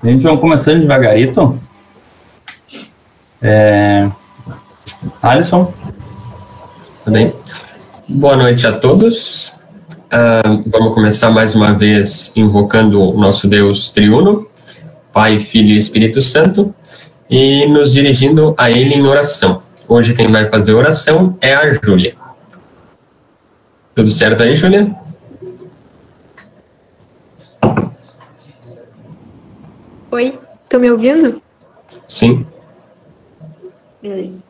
A gente vai começando devagarito. É... Alisson. Tudo bem? Boa noite a todos. Uh, vamos começar mais uma vez invocando o nosso Deus triuno, Pai, Filho e Espírito Santo, e nos dirigindo a Ele em oração. Hoje quem vai fazer oração é a Júlia. Tudo certo aí, Júlia? Oi, estão me ouvindo? Sim. Beleza.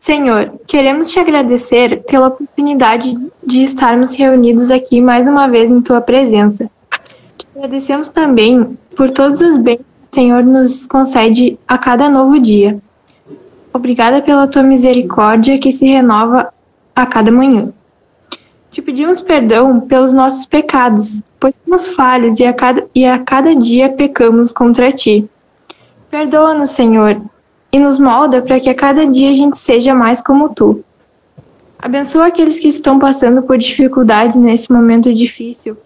Senhor, queremos te agradecer pela oportunidade de estarmos reunidos aqui mais uma vez em tua presença. Te agradecemos também por todos os bens que o Senhor nos concede a cada novo dia. Obrigada pela tua misericórdia que se renova a cada manhã. Te pedimos perdão pelos nossos pecados, pois somos falhos e a cada, e a cada dia pecamos contra ti. Perdoa-nos, Senhor, e nos molda para que a cada dia a gente seja mais como tu. Abençoa aqueles que estão passando por dificuldades nesse momento difícil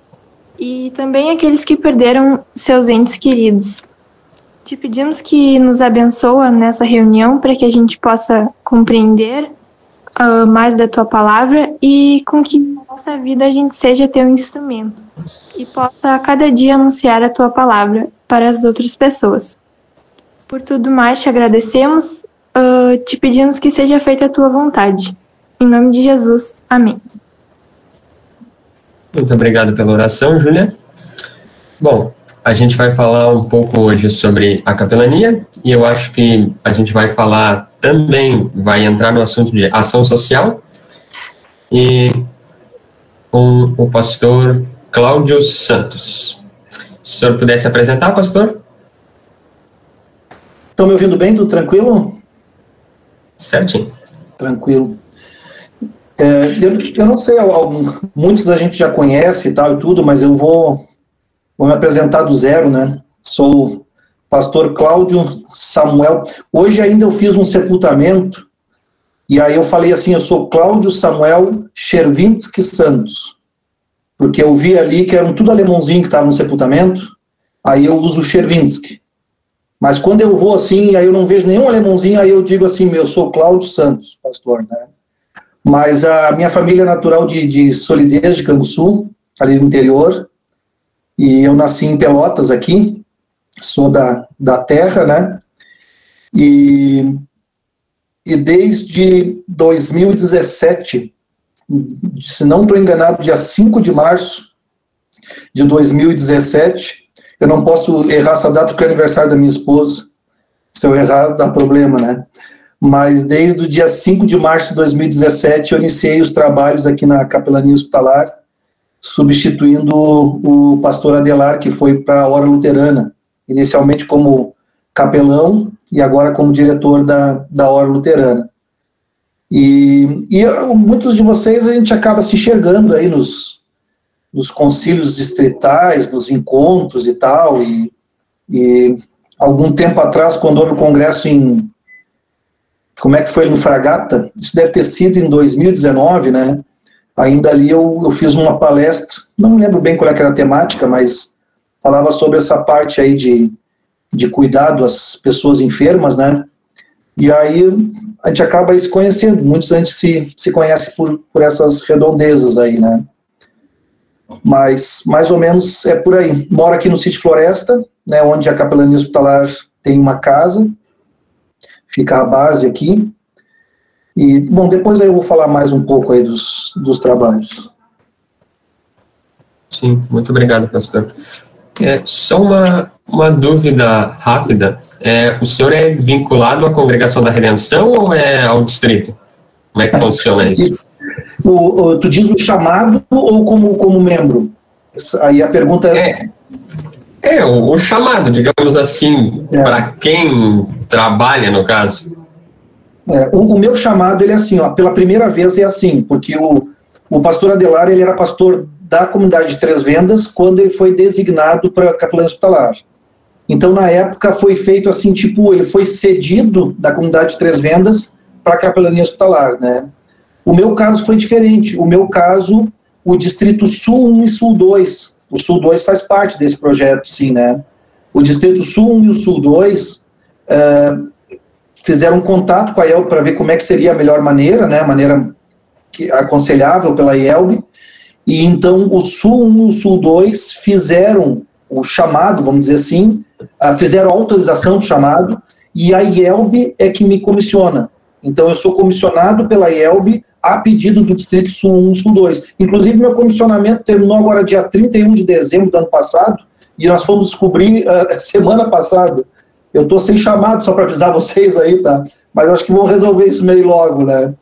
e também aqueles que perderam seus entes queridos. Te pedimos que nos abençoa nessa reunião para que a gente possa compreender uh, mais da tua palavra e com que na nossa vida a gente seja teu instrumento e possa a cada dia anunciar a tua palavra para as outras pessoas. Por tudo mais, te agradecemos, uh, te pedimos que seja feita a tua vontade. Em nome de Jesus, amém. Muito obrigado pela oração, Júlia. Bom, a gente vai falar um pouco hoje sobre a capelania e eu acho que a gente vai falar também vai entrar no assunto de ação social e com o pastor Cláudio Santos. Se o senhor pudesse apresentar, pastor? Estão me ouvindo bem? Tudo tranquilo? Certinho. Tranquilo. É, eu, eu, não sei, muitos a gente já conhece e tal e tudo, mas eu vou, vou me apresentar do zero, né? Sou pastor Cláudio Samuel. Hoje ainda eu fiz um sepultamento, e aí eu falei assim, eu sou Cláudio Samuel Chervinsky Santos, porque eu vi ali que eram tudo alemãozinho que estava no sepultamento, aí eu uso Chervinsky. Mas quando eu vou assim, aí eu não vejo nenhum alemãozinho, aí eu digo assim, eu sou Cláudio Santos, pastor, né? Mas a minha família é natural de, de Solidez, de Canguçu, ali no interior, e eu nasci em Pelotas aqui, sou da, da terra, né? E, e desde 2017, se não estou enganado, dia 5 de março de 2017, eu não posso errar essa data porque é aniversário da minha esposa. Se eu errar, dá problema, né? Mas desde o dia 5 de março de 2017, eu iniciei os trabalhos aqui na capelania hospitalar, substituindo o, pastor Adelar, que foi para a Hora Luterana inicialmente como capelão e agora como diretor da, da Hora Luterana. E, e muitos de vocês a gente acaba se enxergando aí nos, nos concílios distritais, nos encontros e tal, e, e algum tempo atrás, quando houve o congresso em, como é que foi no Fragata, isso deve ter sido em 2019, né, ainda ali eu, eu fiz uma palestra, não lembro bem qual era a temática, mas falava sobre essa parte aí de, de cuidado às pessoas enfermas, né? E aí a gente acaba se conhecendo, muitos a gente se, se conhece por, por essas redondezas aí, né? Mas mais ou menos é por aí. Moro aqui no sítio Floresta, né, onde a capelania hospitalar tem uma casa, fica a base aqui. E, bom, depois aí eu vou falar mais um pouco aí dos, dos trabalhos. Sim, muito obrigado, pastor. É, só uma, uma dúvida rápida. É, o senhor é vinculado à Congregação da Redenção ou é ao distrito? Como é que funciona isso? O, o, tu diz o chamado ou como, como membro? Aí a pergunta é. É, é o, o chamado, digamos assim, é. para quem trabalha, no caso. É, o, o, meu chamado, ele é assim, ó, pela primeira vez é assim, porque o, o pastor Adelar, ele era pastor da comunidade de Três Vendas quando ele foi designado para capelão hospitalar. Então, na época, foi feito assim, tipo, ele foi cedido da comunidade de Três Vendas para a capelania hospitalar, né? O meu caso foi diferente. O meu caso, o Distrito Sul 1 e Sul 2. O Sul 2 faz parte desse projeto, sim, né? o Distrito Sul 1 e o Sul 2 é, fizeram um contato com a IELB para ver como é que seria a melhor maneira, né, a maneira que, aconselhável pela IELB, e então o Sul 1 e o Sul 2 fizeram o chamado, vamos dizer assim, uh, fizeram a autorização do chamado, e a IELB é que me comissiona. Então eu sou comissionado pela IELB a pedido do Distrito Sul 1 Sul 2. Inclusive, meu comissionamento terminou agora dia 31 de dezembro do ano passado, e nós fomos descobrir uh, semana passada. Eu estou sem chamado, só para avisar vocês aí, tá? Mas acho que vão resolver isso meio logo, né?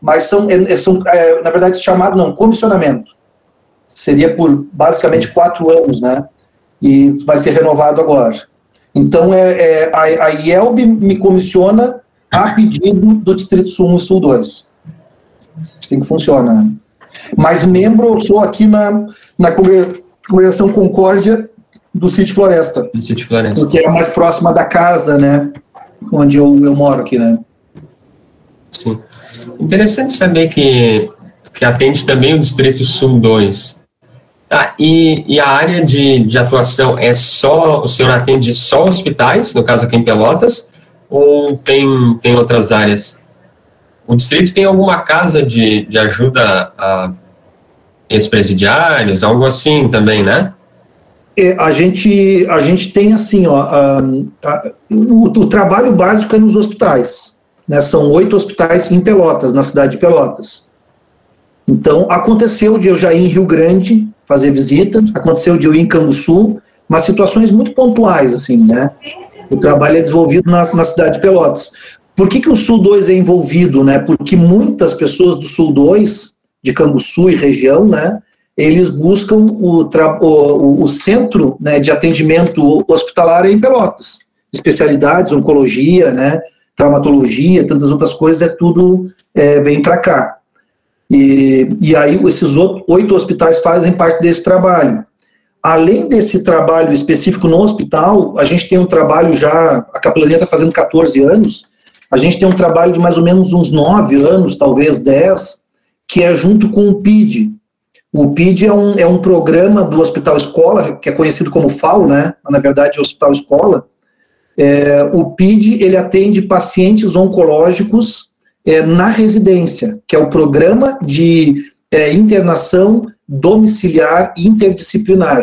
Mas são, é, são é, na verdade, chamado não, comissionamento. Seria por basicamente quatro anos, né? E vai ser renovado agora. Então, é, é a, a IELB me comissiona a pedido do Distrito Sul 1 e Sul 2. Assim que funciona. Mas membro eu sou aqui na, na Congregação Concórdia do Sítio Floresta. Do Sítio Floresta. Porque é mais próxima da casa, né? Onde eu, eu moro aqui, né? Sim. Interessante saber que, que atende também o Distrito Sul 2. Tá, e, e a área de, de atuação é só, o senhor atende só hospitais, no caso aqui em Pelotas, ou tem, tem outras áreas? O distrito tem alguma casa de, de ajuda a ex-presidiários, algo assim também, né? A, gente, a gente tem assim, ó, a, a, o, o, trabalho básico é nos hospitais. Né? São oito hospitais em Pelotas, na cidade de Pelotas. Então, aconteceu de eu já ir em Rio Grande fazer visita, aconteceu de eu ir em Canguçu, mas situações muito pontuais, assim, né? O trabalho é desenvolvido na, na cidade de Pelotas. Por que, que o Sul 2 é envolvido, né? Porque muitas pessoas do Sul 2, de Canguçu e região, né? Eles buscam o, o, o centro né, de atendimento hospitalar em Pelotas. Especialidades, oncologia, né? Traumatologia, tantas outras coisas, é tudo é, vem para cá. E, e aí esses oito hospitais fazem parte desse trabalho. Além desse trabalho específico no hospital, a gente tem um trabalho já, a capelania está fazendo 14 anos, a gente tem um trabalho de mais ou menos uns 9 anos, talvez 10, que é junto com o PID. O PID é um, é um programa do Hospital Escola, que é conhecido como FAO, né? na verdade é Hospital Escola. É, o PID, ele atende pacientes oncológicos é, na residência, que é o Programa de é, Internação Domiciliar Interdisciplinar.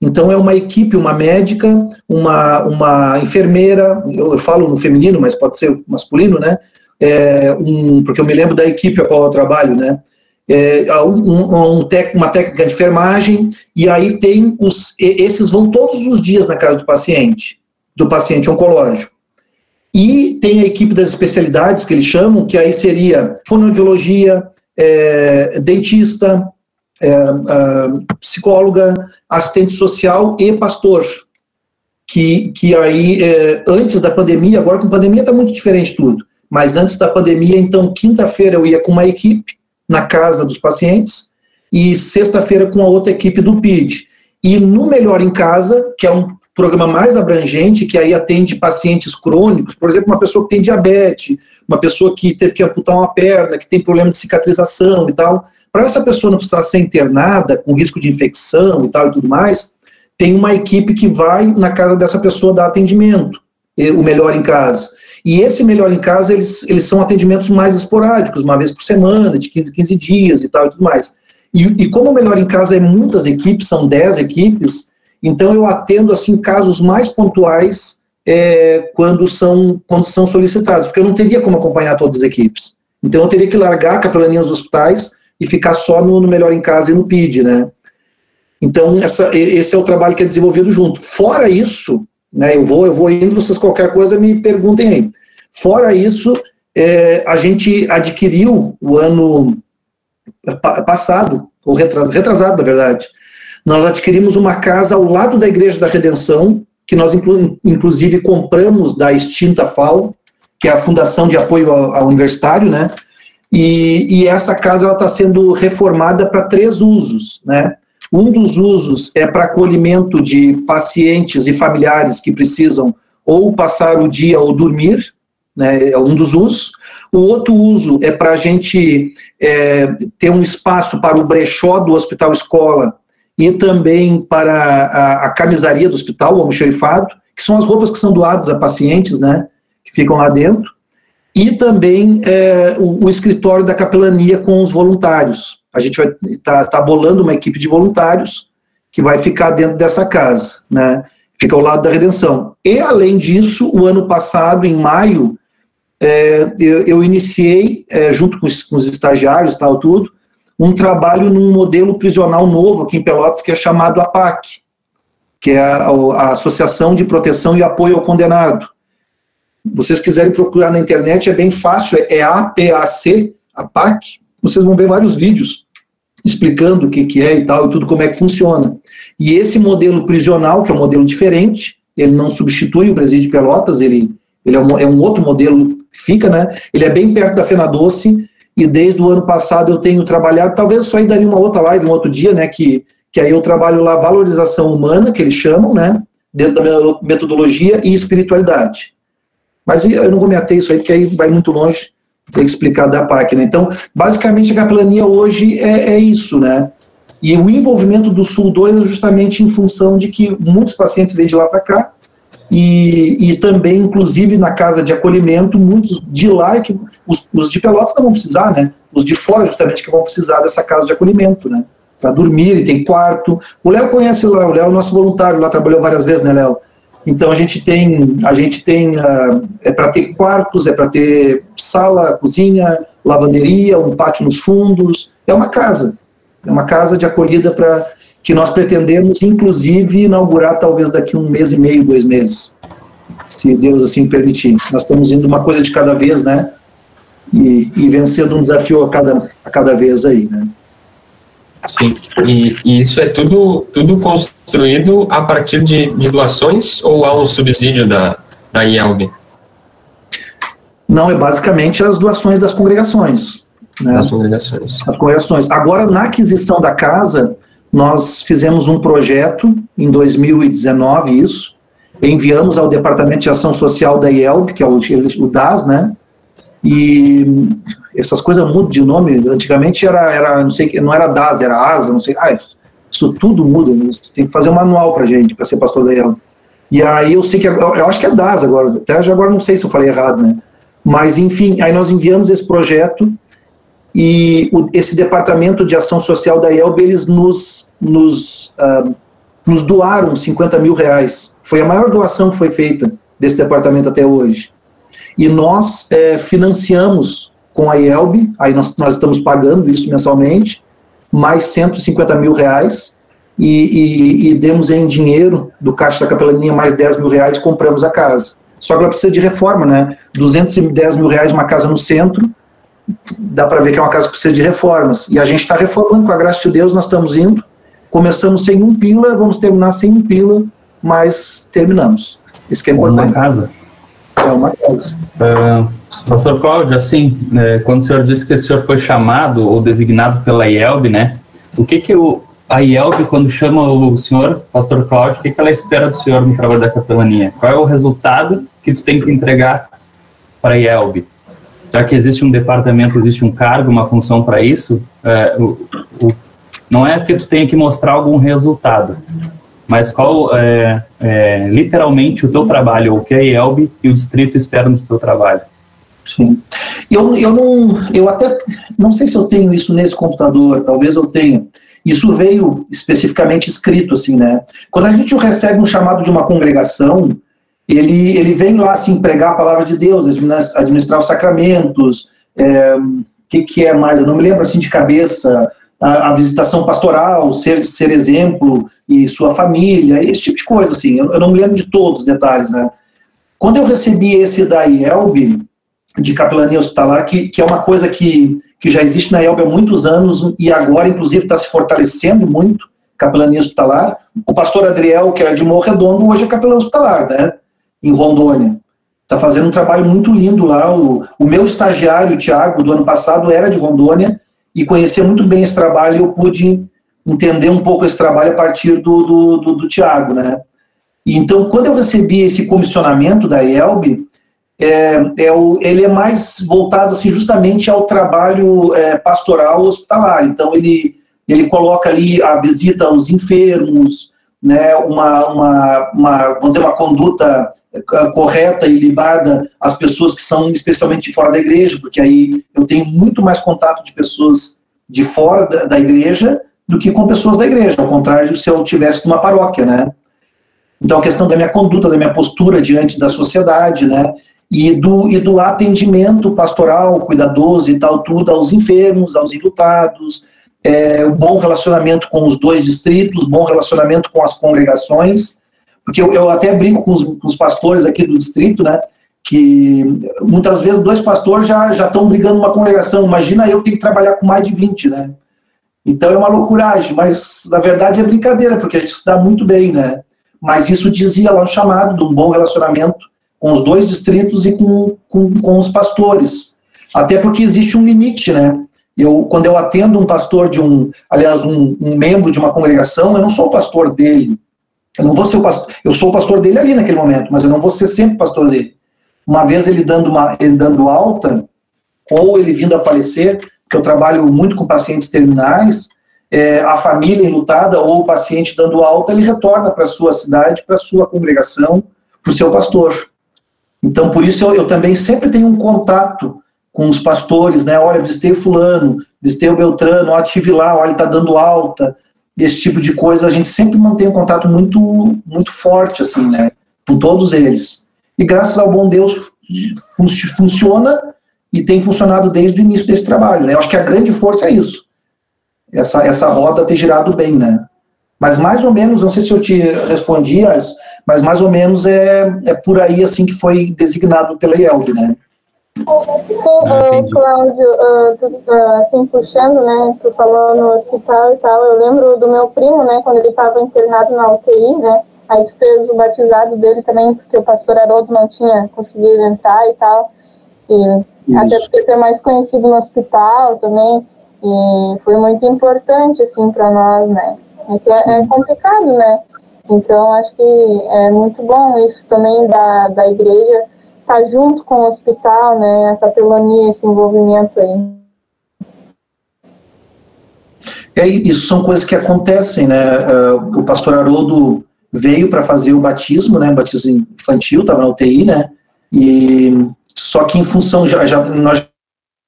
Então, é uma equipe, uma médica, uma, uma enfermeira, eu, eu falo no feminino, mas pode ser masculino, né? É, um, porque eu me lembro da equipe a qual eu trabalho, né? É, um, um tec, uma técnica de enfermagem, e aí tem os, esses vão todos os dias na casa do paciente, do paciente oncológico. E tem a equipe das especialidades, que eles chamam, que aí seria fonoaudiologia, é, dentista, é, psicóloga, assistente social e pastor. Que, que aí, é, antes da pandemia, agora com pandemia está muito diferente tudo, mas antes da pandemia, então, quinta-feira eu ia com uma equipe na casa dos pacientes e sexta-feira com a outra equipe do PID. E no Melhor em Casa, que é um programa mais abrangente, que aí atende pacientes crônicos, por exemplo, uma pessoa que tem diabetes, uma pessoa que teve que amputar uma perna, que tem problema de cicatrização e tal. Para essa pessoa não precisar ser internada com risco de infecção e tal e tudo mais, tem uma equipe que vai na casa dessa pessoa dar atendimento, o melhor em casa. E esse melhor em casa, eles, eles são atendimentos mais esporádicos, uma vez por semana, de 15 15 dias e tal e tudo mais. E, e como o melhor em casa é muitas equipes, são 10 equipes, então eu atendo assim casos mais pontuais é, quando são quando são solicitados, porque eu não teria como acompanhar todas as equipes. Então eu teria que largar a capelania dos hospitais e ficar só no, no melhor em casa e no PID, né? Então essa, esse é o trabalho que é desenvolvido junto. Fora isso, né? Eu vou eu vou indo, vocês qualquer coisa me perguntem aí. Fora isso, é, a gente adquiriu o ano passado, ou retrasado, retrasado na verdade, nós adquirimos uma casa ao lado da Igreja da Redenção, que nós inclu inclusive compramos da extinta FAO, que é a Fundação de Apoio ao, ao Universitário, né? E, e essa casa está sendo reformada para três usos, né? Um dos usos é para acolhimento de pacientes e familiares que precisam ou passar o dia ou dormir, né, é um dos usos. O outro uso é para a gente é, ter um espaço para o brechó do Hospital Escola e também para a, a camisaria do hospital, o almoxerifado, que são as roupas que são doadas a pacientes, né, que ficam lá dentro, e também é, o, o, escritório da capelania com os voluntários. A gente vai estar tá, tá bolando uma equipe de voluntários que vai ficar dentro dessa casa, né, fica ao lado da redenção. E, além disso, o ano passado, em maio, é, eu, eu, iniciei, é, junto com os, com os estagiários tal, tudo, um trabalho num modelo prisional novo aqui em Pelotas, que é chamado APAC, que é a, a Associação de Proteção e Apoio ao Condenado. Vocês quiserem procurar na internet, é bem fácil, é APAC, APAC, vocês vão ver vários vídeos explicando o que, que é e tal, e tudo como é que funciona. E esse modelo prisional, que é um modelo diferente, ele não substitui o presídio de Pelotas, ele, ele é, um, é um outro modelo que fica, né? Ele é bem perto da Fena Doce, e desde o ano passado eu tenho trabalhado, talvez isso aí daria uma outra live, um outro dia, né, que, que aí eu trabalho lá valorização humana, que eles chamam, né, dentro da metodologia e espiritualidade. Mas eu não vou me ater isso aí, porque aí vai muito longe, ter que explicar da PAC, né. Então, basicamente a capelania hoje é, é isso, né, e o envolvimento do Sul 2 é justamente em função de que muitos pacientes vêm de lá para cá, e, e, também, inclusive, na casa de acolhimento, muitos de lá, é que os, os, de Pelotas não vão precisar, né? Os de fora, justamente, que vão precisar dessa casa de acolhimento, né? Para dormir, e tem quarto. O Léo conhece lá, o Léo é nosso voluntário, lá trabalhou várias vezes, né, Léo? Então a gente tem, a gente tem, uh, é para ter quartos, é para ter sala, cozinha, lavanderia, um pátio nos fundos, é uma casa, é uma casa de acolhida para que nós pretendemos, inclusive, inaugurar talvez daqui um mês e meio, dois meses, se Deus assim permitir. Nós estamos indo uma coisa de cada vez, né? E, e vencendo um desafio a cada, a cada vez aí, né? Sim, e, e, isso é tudo, tudo construído a partir de, de doações ou há um subsídio da, da IELB? Não, é basicamente as doações das congregações. Né? Das congregações. As congregações. Agora, na aquisição da casa, nós fizemos um projeto em 2019, isso, enviamos ao Departamento de Ação Social da IELB, que é o, o DAS, né? E essas coisas mudam de nome. Antigamente era, era não sei, não era DAS, era ASA, não sei. Ah, isso, isso tudo muda. Né? Você tem que fazer um manual para gente, para ser pastor da IELB. E aí eu sei que, eu acho que é DAS agora, até agora não sei se eu falei errado, né? Mas enfim, aí nós enviamos esse projeto e o, esse departamento de ação social da IELB, eles nos, nos, uh, nos doaram 50 mil reais. Foi a maior doação que foi feita desse departamento até hoje. E nós é, financiamos com a IELB, aí nós, nós estamos pagando isso mensalmente, mais 150 mil reais, e, e, e, demos em dinheiro do Caixa da Capelania mais 10 mil reais compramos a casa. Só que ela precisa de reforma, né? 210 mil reais uma casa no centro, dá para ver que é uma casa que precisa de reformas. E a gente está reformando, com a graça de Deus, nós estamos indo. Começamos sem um pila, vamos terminar sem um pila, mas terminamos. Isso que é importante. Uma casa. É uma casa. Uh, pastor Cláudio, assim, né, quando o senhor disse que o senhor foi chamado ou designado pela IELB, né? O que que o, a IELB, quando chama o senhor, pastor Cláudio, o que, que ela espera do senhor no trabalho da capelania? Qual é o resultado que tu tem que entregar para a IELB? já que existe um departamento, existe um cargo, uma função para isso, é, o, o, não é que tu tenha que mostrar algum resultado, mas qual é, é, literalmente o teu trabalho, o que a IELB e o distrito esperam do teu trabalho. Sim. Eu, eu não, eu até, não sei se eu tenho isso nesse computador, talvez eu tenha. Isso veio especificamente escrito assim, né? Quando a gente recebe um chamado de uma congregação, ele, ele vem lá assim, pregar a palavra de Deus, administrar, os sacramentos, é, que, que é mais? Eu não me lembro assim de cabeça, a, a, visitação pastoral, ser, ser exemplo e sua família, esse tipo de coisa, assim, eu, eu, não me lembro de todos os detalhes, né? Quando eu recebi esse da IELB, de capelania hospitalar, que, que é uma coisa que, que já existe na IELB há muitos anos e agora, inclusive, está se fortalecendo muito, capelania hospitalar. O pastor Adriel, que era de Morro Redondo, hoje é capelão hospitalar, né? em Rondônia. Está fazendo um trabalho muito lindo lá. O, o meu estagiário, o Tiago, do ano passado, era de Rondônia e conhecia muito bem esse trabalho e eu pude entender um pouco esse trabalho a partir do, do, do, do Tiago, né? Então, quando eu recebi esse comissionamento da IELB, é, é o, ele é mais voltado assim, justamente ao trabalho é, pastoral hospitalar. Então, ele ele coloca ali a visita aos enfermos, né, uma, uma, uma, vamos dizer, uma conduta eh, correta e libada às pessoas que são especialmente de fora da igreja, porque aí eu tenho muito mais contato de pessoas de fora da, da igreja do que com pessoas da igreja, ao contrário se eu tivesse numa paróquia, né. Então, a questão da minha conduta, da minha postura diante da sociedade, né, e do, e do atendimento pastoral, cuidadoso e tal, tudo aos enfermos, aos enlutados, é, bom relacionamento com os dois distritos, bom relacionamento com as congregações, porque eu, eu até brinco com os, com os, pastores aqui do distrito, né, que muitas vezes dois pastores já estão brigando uma congregação, imagina eu que tenho que trabalhar com mais de 20, né, então é uma loucuragem, mas na verdade é brincadeira, porque a gente se dá muito bem, né, mas isso dizia lá no chamado de um bom relacionamento com os dois distritos e com, com, com os pastores. Até porque existe um limite, né? Eu, quando eu atendo um pastor de um, aliás, um, um, membro de uma congregação, eu não sou o pastor dele. Eu não vou ser o pastor, eu sou o pastor dele ali naquele momento, mas eu não vou ser sempre pastor dele. Uma vez ele dando uma, ele dando alta, ou ele vindo a falecer, porque eu trabalho muito com pacientes terminais, é, a família enlutada ou o paciente dando alta, ele retorna para a sua cidade, para a sua congregação, para o seu pastor. Então, por isso eu, eu, também sempre tenho um contato com os pastores, né? Olha, visitei fulano, visitei o Beltrano, ó, estive lá, olha, ele está dando alta, esse tipo de coisa, a gente sempre mantém um contato muito, muito forte, assim, né? Com todos eles. E graças ao bom Deus fun funciona e tem funcionado desde o início desse trabalho, né? Eu acho que a grande força é isso. Essa, essa roda ter girado bem, né? Mas mais ou menos, não sei se eu te respondi, mas mais ou menos é, é por aí assim que foi designado pela IELB, né? Sim, uh, Cláudio, uh, tu, uh, assim, puxando, né, tu falou no hospital e tal, eu lembro do meu primo, né, quando ele estava internado na UTI, né, aí tu fez o batizado dele também, porque o pastor Haroldo não tinha conseguido entrar e tal, e Isso. até porque tu é mais conhecido no hospital também, e foi muito importante, assim, para nós, né, é é, é complicado, né? Então, acho que é muito bom isso também da, da igreja estar tá junto com o hospital, né? A capelania, esse envolvimento aí. É, isso são coisas que acontecem, né? Uh, o pastor Haroldo veio para fazer o batismo, né? Batismo infantil, estava na UTI, né? E só que em função já, já nós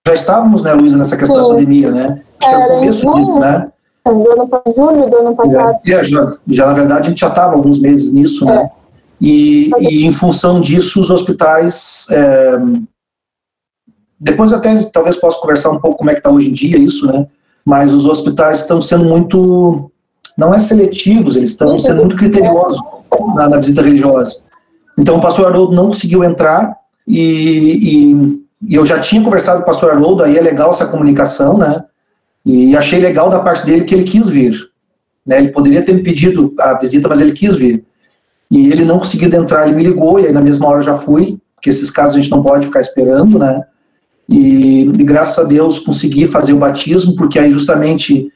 já estávamos, né, Luísa, nessa questão Sim. da pandemia, né? Acho que era o começo disso, né? Do ano, julho do ano passado. É, já, já, na verdade, a gente já estava alguns meses nisso, né? É. E, e, em função disso, os hospitais. É, depois, até talvez possa conversar um pouco como é que está hoje em dia isso, né? Mas os hospitais estão sendo muito. Não é seletivos, eles estão sendo muito criteriosos na, na, visita religiosa. Então, o pastor Haroldo não conseguiu entrar e, e, e eu já tinha conversado com o pastor Haroldo, aí é legal essa comunicação, né? E achei legal da parte dele que ele quis vir. Né? Ele poderia ter me pedido a visita, mas ele quis vir. E ele não conseguiu entrar, ele me ligou, e aí na mesma hora eu já fui, porque esses casos a gente não pode ficar esperando, né? E, e graças a Deus consegui fazer o batismo, porque aí justamente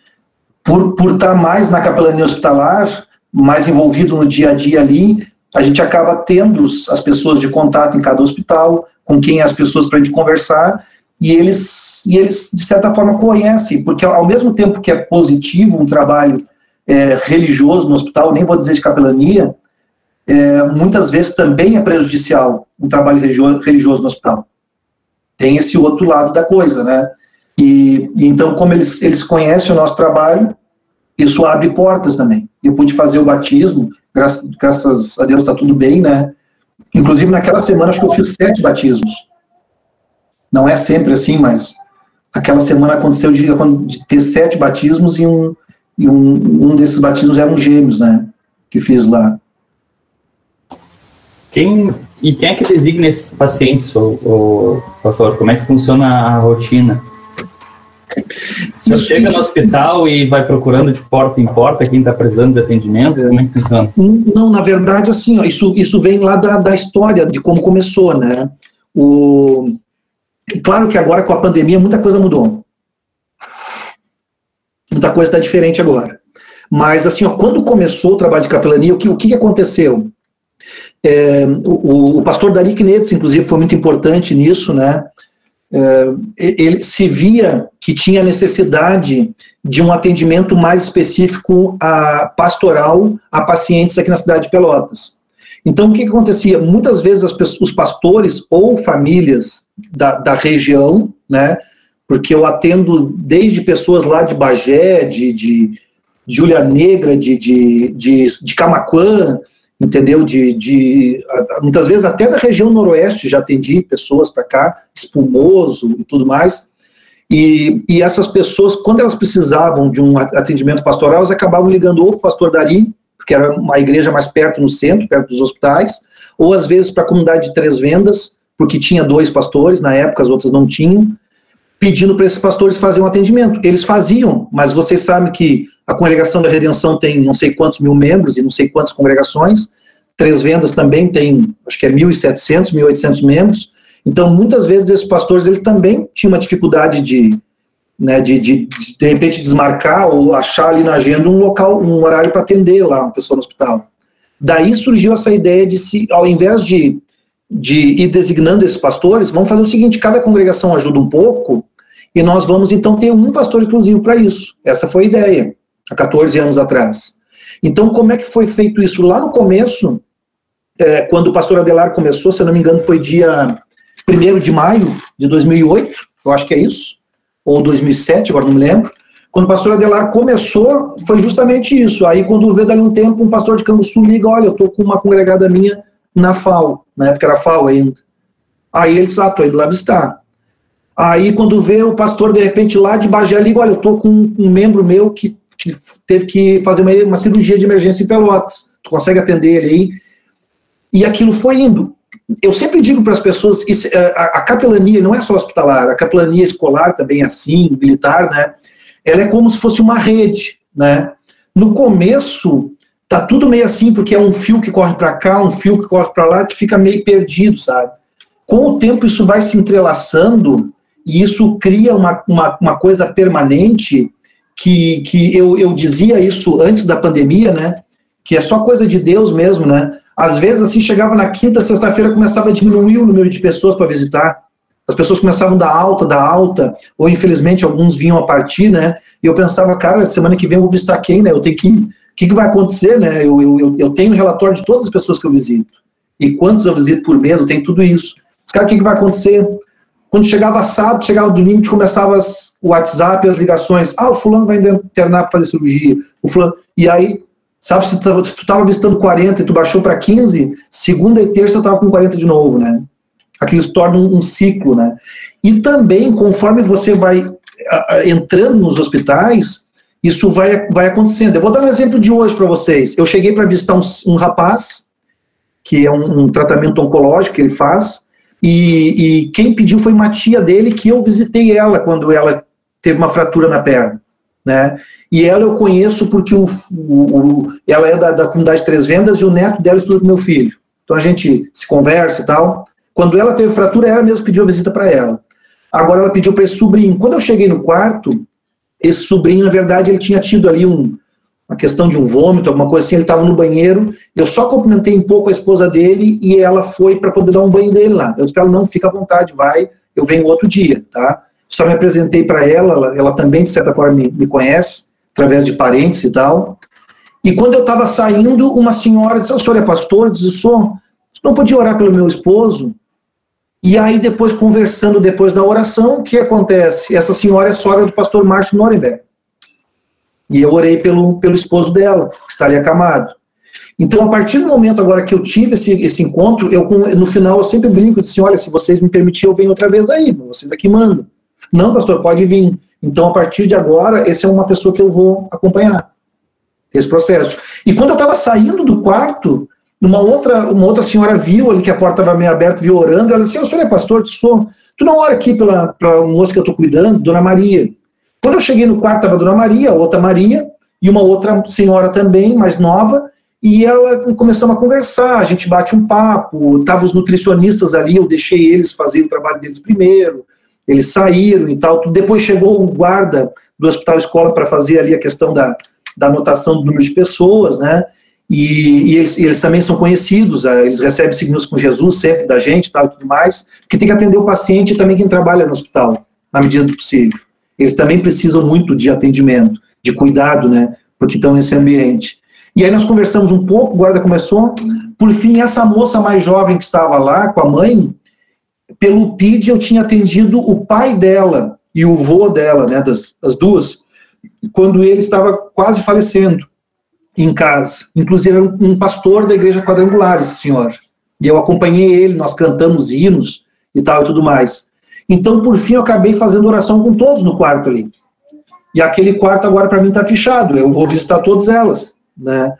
por, por estar mais na capelania hospitalar, mais envolvido no dia a dia ali, a gente acaba tendo as pessoas de contato em cada hospital, com quem as pessoas para a gente conversar, e eles, e eles, de certa forma, conhecem, porque ao mesmo tempo que é positivo um trabalho é, religioso no hospital, nem vou dizer de capelania, é, muitas vezes também é prejudicial um trabalho religioso, no hospital. Tem esse outro lado da coisa, né? E, então, como eles, eles conhecem o nosso trabalho, isso abre portas também. Eu pude fazer o batismo, graças, graças a Deus está tudo bem, né? Inclusive, naquela semana, acho que eu fiz sete batismos. Não é sempre assim, mas aquela semana aconteceu de, de ter sete batismos e um, e um, um desses batismos eram gêmeos, né? Que fiz lá. Quem, e quem é que designa esses pacientes, o, pastor? Como é que funciona a rotina? Você isso, chega no hospital e vai procurando de porta em porta quem está precisando de atendimento? Como é que funciona? Não, na verdade, assim, ó, isso, isso vem lá da, da história, de como começou, né? O, Claro que agora com a pandemia muita coisa mudou. Muita coisa está diferente agora. Mas assim, ó, quando começou o trabalho de capelania, o que, o que aconteceu? É, o, o, pastor Dari Knetz, inclusive, foi muito importante nisso, né? É, ele se via que tinha necessidade de um atendimento mais específico a pastoral a pacientes aqui na cidade de Pelotas. Então, o que, que acontecia? Muitas vezes os pastores ou famílias da, da região, né, porque eu atendo desde pessoas lá de Bagé, de, de, Ulha Negra, de, de, de, de Camaquã, entendeu? De, de, muitas vezes até da região noroeste já atendi pessoas para cá, espumoso e tudo mais. E, e essas pessoas, quando elas precisavam de um atendimento pastoral, elas acabavam ligando ou para o pastor Dari, porque era uma igreja mais perto no centro, perto dos hospitais, ou às vezes para a comunidade de Três Vendas, porque tinha dois pastores, na época as outras não tinham, pedindo para esses pastores fazerem um atendimento. Eles faziam, mas vocês sabem que a congregação da Redenção tem não sei quantos mil membros e não sei quantas congregações, Três Vendas também tem, acho que é 1.700, 1.800 membros, então muitas vezes esses pastores eles também tinham uma dificuldade de, né, de, de, de, de repente desmarcar ou achar ali na agenda um local, um horário para atender lá uma pessoa no hospital. Daí surgiu essa ideia de se, ao invés de, de ir designando esses pastores, vamos fazer o seguinte: cada congregação ajuda um pouco e nós vamos então ter um pastor exclusivo para isso. Essa foi a ideia, há 14 anos atrás. Então, como é que foi feito isso? Lá no começo, é, quando o pastor Adelar começou, se eu não me engano, foi dia 1 de maio de 2008, eu acho que é isso ou 2007, agora não me lembro, quando o pastor Adelar começou, foi justamente isso. Aí, quando vê dali um tempo, um pastor de Canguçu liga, olha, eu tô com uma congregada minha na FAO, na época era FAO ainda. Aí ele diz, ah, tô indo lá visitar. Aí, quando vê o pastor, de repente, lá de Bagé, liga, olha, eu tô com um membro meu que, que teve que fazer uma, uma cirurgia de emergência em Pelotas. Tu consegue atender ele aí? E aquilo foi indo eu sempre digo para as pessoas que é, a, a, capelania não é só hospitalar, a capelania escolar também é assim, militar, né? Ela é como se fosse uma rede, né? No começo tá tudo meio assim porque é um fio que corre para cá, um fio que corre para lá, tu fica meio perdido, sabe? Com o tempo isso vai se entrelaçando e isso cria uma, uma, uma coisa permanente que, que eu, eu dizia isso antes da pandemia, né? Que é só coisa de Deus mesmo, né? Às vezes, assim, chegava na quinta, sexta-feira, começava a diminuir o número de pessoas para visitar. As pessoas começavam da alta, da alta, ou infelizmente alguns vinham a partir, né? E eu pensava, cara, semana que vem eu vou visitar quem, né? Eu tenho que. O que, que vai acontecer, né? Eu, eu, eu tenho relatório de todas as pessoas que eu visito. E quantos eu visito por mês, eu tenho tudo isso. Cara, o que, que vai acontecer? Quando chegava sábado, chegava domingo, começava o WhatsApp, as ligações. Ah, o fulano vai internar para fazer cirurgia. O fulano... E aí Sabe, se tu, se tu tava visitando 40 e tu baixou para 15, segunda e terça eu tava com 40 de novo, né? Aquilo se torna um, um ciclo, né? E também, conforme você vai a, a, entrando nos hospitais, isso vai, vai acontecendo. Eu vou dar um exemplo de hoje para vocês. Eu cheguei para visitar um, um, rapaz, que é um, um, tratamento oncológico que ele faz, e, e quem pediu foi uma tia dele, que eu visitei ela quando ela teve uma fratura na perna né? E ela eu conheço porque o, o, o ela é da, da comunidade Três Vendas e o neto dela estuda com meu filho. Então a gente se conversa e tal. Quando ela teve fratura, ela mesmo pediu a visita para ela. Agora ela pediu para esse sobrinho. Quando eu cheguei no quarto, esse sobrinho, na verdade, ele tinha tido ali um, uma questão de um vômito, alguma coisa assim, ele estava no banheiro, eu só cumprimentei um pouco a esposa dele e ela foi para poder dar um banho dele lá. Eu disse para ela, não, fica à vontade, vai, eu venho outro dia, tá? Só me apresentei para ela, ela, ela, também, de certa forma, me, me, conhece, através de parentes e tal. E quando eu estava saindo, uma senhora disse: O senhor é pastor? Eu disse: Sou. Não podia orar pelo meu esposo? E aí, depois, conversando depois da oração, o que acontece? Essa senhora é sogra do pastor Márcio Norenberg. E eu orei pelo, pelo esposo dela, que está ali acamado. Então, a partir do momento agora que eu tive esse, esse encontro, eu no final eu sempre brinco, disse, olha, se vocês me permitirem, eu venho outra vez aí, vocês aqui mandam. Não, pastor, pode vir. Então, a partir de agora, esse é uma pessoa que eu vou acompanhar. Esse processo. E quando eu estava saindo do quarto, uma outra, uma outra senhora viu ali que a porta estava meio aberta, viu orando, ela disse, o senhor é pastor? Eu sou. Tu não ora aqui para a moça que eu estou cuidando, Dona Maria. Quando eu cheguei no quarto, estava Dona Maria, outra Maria, e uma outra senhora também, mais nova, e ela começamos a conversar, a gente bate um papo, estavam os nutricionistas ali, eu deixei eles fazer o trabalho deles primeiro, eles saíram e tal. Depois chegou o guarda do hospital escola para fazer ali a questão da, da anotação do número de pessoas, né? E, e eles, eles, também são conhecidos, ah, eles recebem signos com Jesus sempre da gente tal, e tudo mais, porque tem que atender o paciente e também quem trabalha no hospital, na medida do possível. eles também precisam muito de atendimento, de cuidado, né, porque estão nesse ambiente. E aí nós conversamos um pouco, o guarda começou, por fim, essa moça mais jovem que estava lá com a mãe, pelo PID eu tinha atendido o pai dela e o vô dela, né, das, das duas, quando ele estava quase falecendo em casa. Inclusive, era um pastor da igreja quadrangular, esse senhor. E eu acompanhei ele, nós cantamos hinos e tal e tudo mais. Então, por fim, eu acabei fazendo oração com todos no quarto ali. E aquele quarto agora para mim está fechado. Eu vou visitar todas elas, né?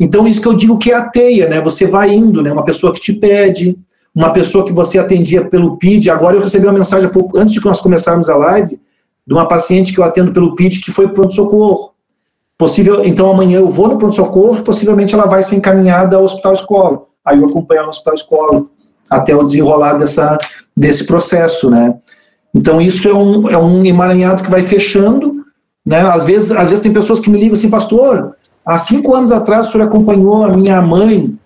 Então, isso que eu digo que é a teia, né? Você vai indo, né? Uma pessoa que te pede, uma pessoa que você atendia pelo PID. Agora eu recebi uma mensagem pouco antes de nós começarmos a live de uma paciente que eu atendo pelo PID que foi pronto socorro. Possível, então amanhã eu vou no pronto socorro, possivelmente ela vai ser encaminhada ao hospital escola. Aí eu acompanho no hospital escola até o desenrolar dessa desse processo, né? Então isso é um, é um emaranhado que vai fechando, né? Às vezes, às vezes tem pessoas que me ligam assim, pastor, há cinco anos atrás o senhor acompanhou a minha mãe,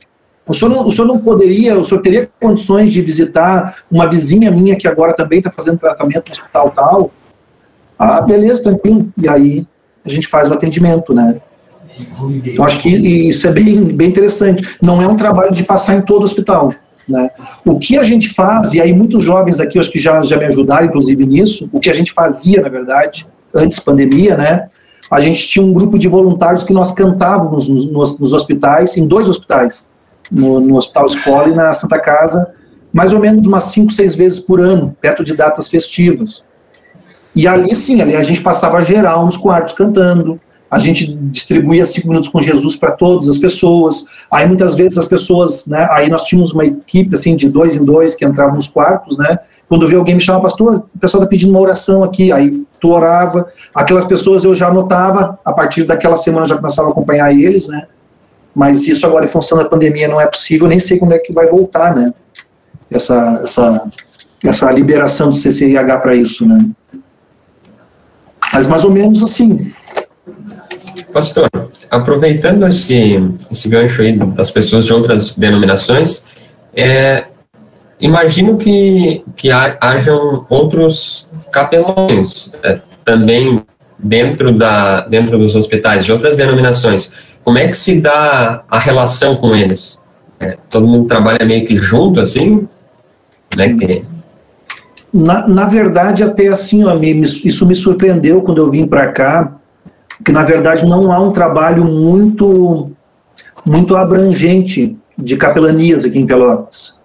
o senhor, não, o senhor não poderia, o senhor teria condições de visitar uma vizinha minha que agora também está fazendo tratamento no hospital tal? Ah, beleza, tranquilo. E aí a gente faz o atendimento, né? Eu acho que isso é bem, bem interessante. Não é um trabalho de passar em todo o hospital. Né? O que a gente faz, e aí muitos jovens aqui, acho que já, já me ajudaram, inclusive, nisso, o que a gente fazia, na verdade, antes pandemia, né? A gente tinha um grupo de voluntários que nós cantávamos nos, nos, nos hospitais, em dois hospitais, no, no Hospital Escola e na Santa Casa, mais ou menos umas cinco, seis vezes por ano, perto de datas festivas. E ali sim, ali a gente passava geral nos quartos cantando, a gente distribuía cinco minutos com Jesus para todas as pessoas. Aí muitas vezes as pessoas, né? Aí nós tínhamos uma equipe assim de dois em dois que entravam nos quartos, né? Quando via alguém me chamava, pastor, o pessoal está pedindo uma oração aqui. Aí tu orava. Aquelas pessoas eu já anotava, a partir daquela semana eu já começava a acompanhar eles, né? Mas isso agora em função da pandemia não é possível, nem sei quando é que vai voltar, né? Essa, essa, essa liberação do CCIH para isso, né? Mas mais ou menos assim. Pastor, aproveitando esse, esse gancho aí das pessoas de outras denominações, é, imagino que, que hajam outros capelões é, também dentro, da, dentro dos hospitais, de outras denominações. Como é que se dá a relação com eles? É, todo mundo trabalha meio que junto, assim? Né, que, na, na verdade, até assim, ó, me, isso me surpreendeu quando eu vim para cá, que na verdade não há um trabalho muito, muito abrangente de capelanias aqui em Pelotas.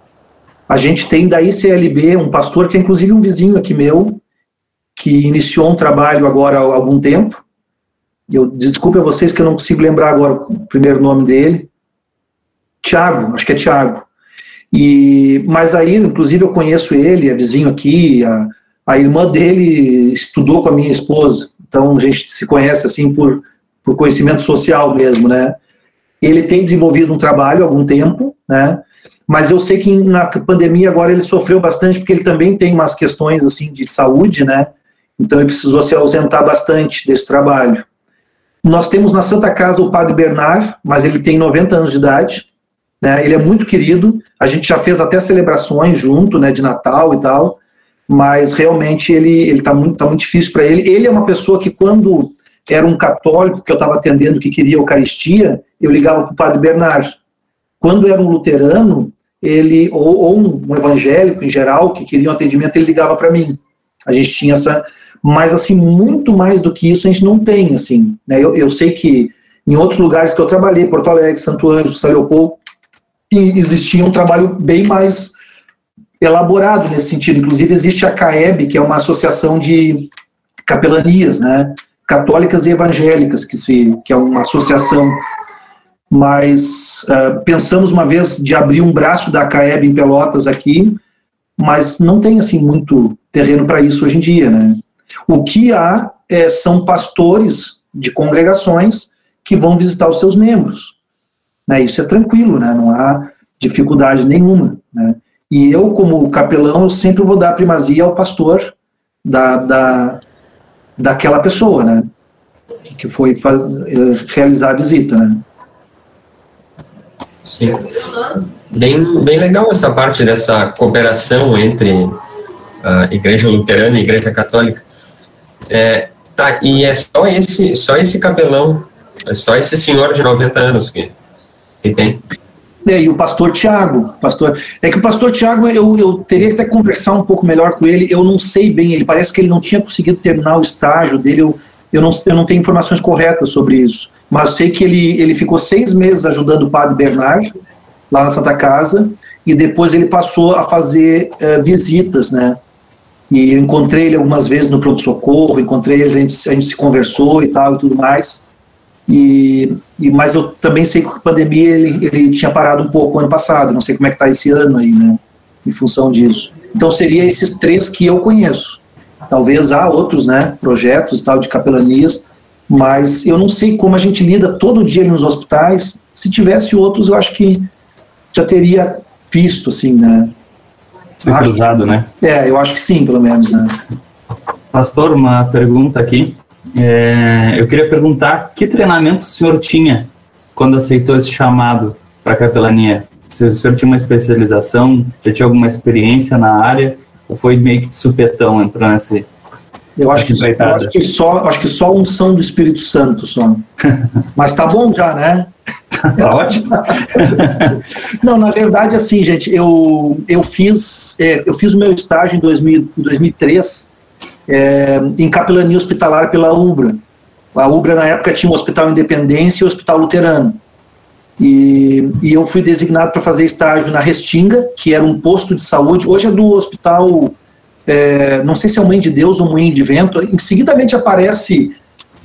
A gente tem da ICLB um pastor que é inclusive um vizinho aqui meu, que iniciou um trabalho agora há algum tempo. Eu desculpe a vocês que eu não consigo lembrar agora o primeiro nome dele. Tiago, acho que é Tiago. E, mas aí, inclusive, eu conheço ele, é vizinho aqui, a, a irmã dele estudou com a minha esposa, então a gente se conhece assim por, por conhecimento social mesmo, né? Ele tem desenvolvido um trabalho há algum tempo, né? Mas eu sei que na pandemia agora ele sofreu bastante porque ele também tem umas questões assim de saúde, né? Então ele precisou se ausentar bastante desse trabalho. Nós temos na Santa Casa o Padre Bernard, mas ele tem 90 anos de idade, né? Ele é muito querido, a gente já fez até celebrações junto, né, de Natal e tal, mas realmente ele ele tá muito tá muito difícil para ele. Ele é uma pessoa que quando era um católico que eu estava atendendo que queria Eucaristia, eu ligava para o Padre Bernard. Quando era um luterano, ele ou, ou um evangélico em geral que queria um atendimento, ele ligava para mim. A gente tinha essa, mas assim muito mais do que isso a gente não tem, assim. Né? Eu, eu sei que em outros lugares que eu trabalhei, Porto Alegre, Santo Ângelo, São Leopoldo, e existia um trabalho bem mais elaborado nesse sentido. Inclusive, existe a CAEB, que é uma associação de capelanias, né, católicas e evangélicas, que, se, que é uma associação. Mas uh, pensamos uma vez de abrir um braço da CAEB em Pelotas aqui, mas não tem assim muito terreno para isso hoje em dia, né? O que há é, são pastores de congregações que vão visitar os seus membros. Né? Isso é tranquilo, né? não há dificuldade nenhuma. Né? E eu, como capelão, eu sempre vou dar primazia ao pastor da, da, daquela pessoa, né? que foi realizar a visita. Né? Sim. Bem, bem legal essa parte dessa cooperação entre a Igreja Luterana e a Igreja Católica. É, tá, e é só esse, só esse cabelão, é só esse senhor de 90 anos que, que tem. É, e o pastor Tiago, pastor, é que o pastor Tiago, eu, eu teria que até conversar um pouco melhor com ele, eu não sei bem, ele parece que ele não tinha conseguido terminar o estágio dele, eu, eu, não, eu não tenho informações corretas sobre isso, mas sei que ele, ele ficou seis meses ajudando o padre Bernard, lá na Santa Casa, e depois ele passou a fazer uh, visitas, né, e eu encontrei ele algumas vezes no pronto-socorro, encontrei ele, a gente, a gente se conversou e tal e tudo mais, e, e, mas eu também sei que a pandemia ele, ele tinha parado um pouco ano passado, não sei como é que está esse ano aí, né, em função disso. Então seria esses três que eu conheço. Talvez há outros, né, projetos tal de capelanias, mas eu não sei como a gente lida todo dia nos hospitais. Se tivesse outros, eu acho que já teria visto, assim, né. Ser cruzado, né? É, eu acho que sim, pelo menos, né. Pastor, uma pergunta aqui. É, eu queria perguntar que treinamento o senhor tinha quando aceitou esse chamado para a capelania? Se o senhor tinha uma especialização, já tinha alguma experiência na área, ou foi meio que de supetão entrando nesse, eu acho, que, eu acho que só acho que só unção do Espírito Santo só. Mas tá bom já, né? tá ótimo. Não, na verdade, assim, gente, eu, eu fiz é, eu fiz o meu estágio em, 2000, em 2003 é, em capelania hospitalar pela UBRA. A UBRA, na época, tinha um hospital Independência e um hospital luterano. E, e eu fui designado para fazer estágio na Restinga, que era um posto de saúde. Hoje é do hospital, é, não sei se é o Mãe de Deus ou Moinho de Vento. Em seguidamente aparece,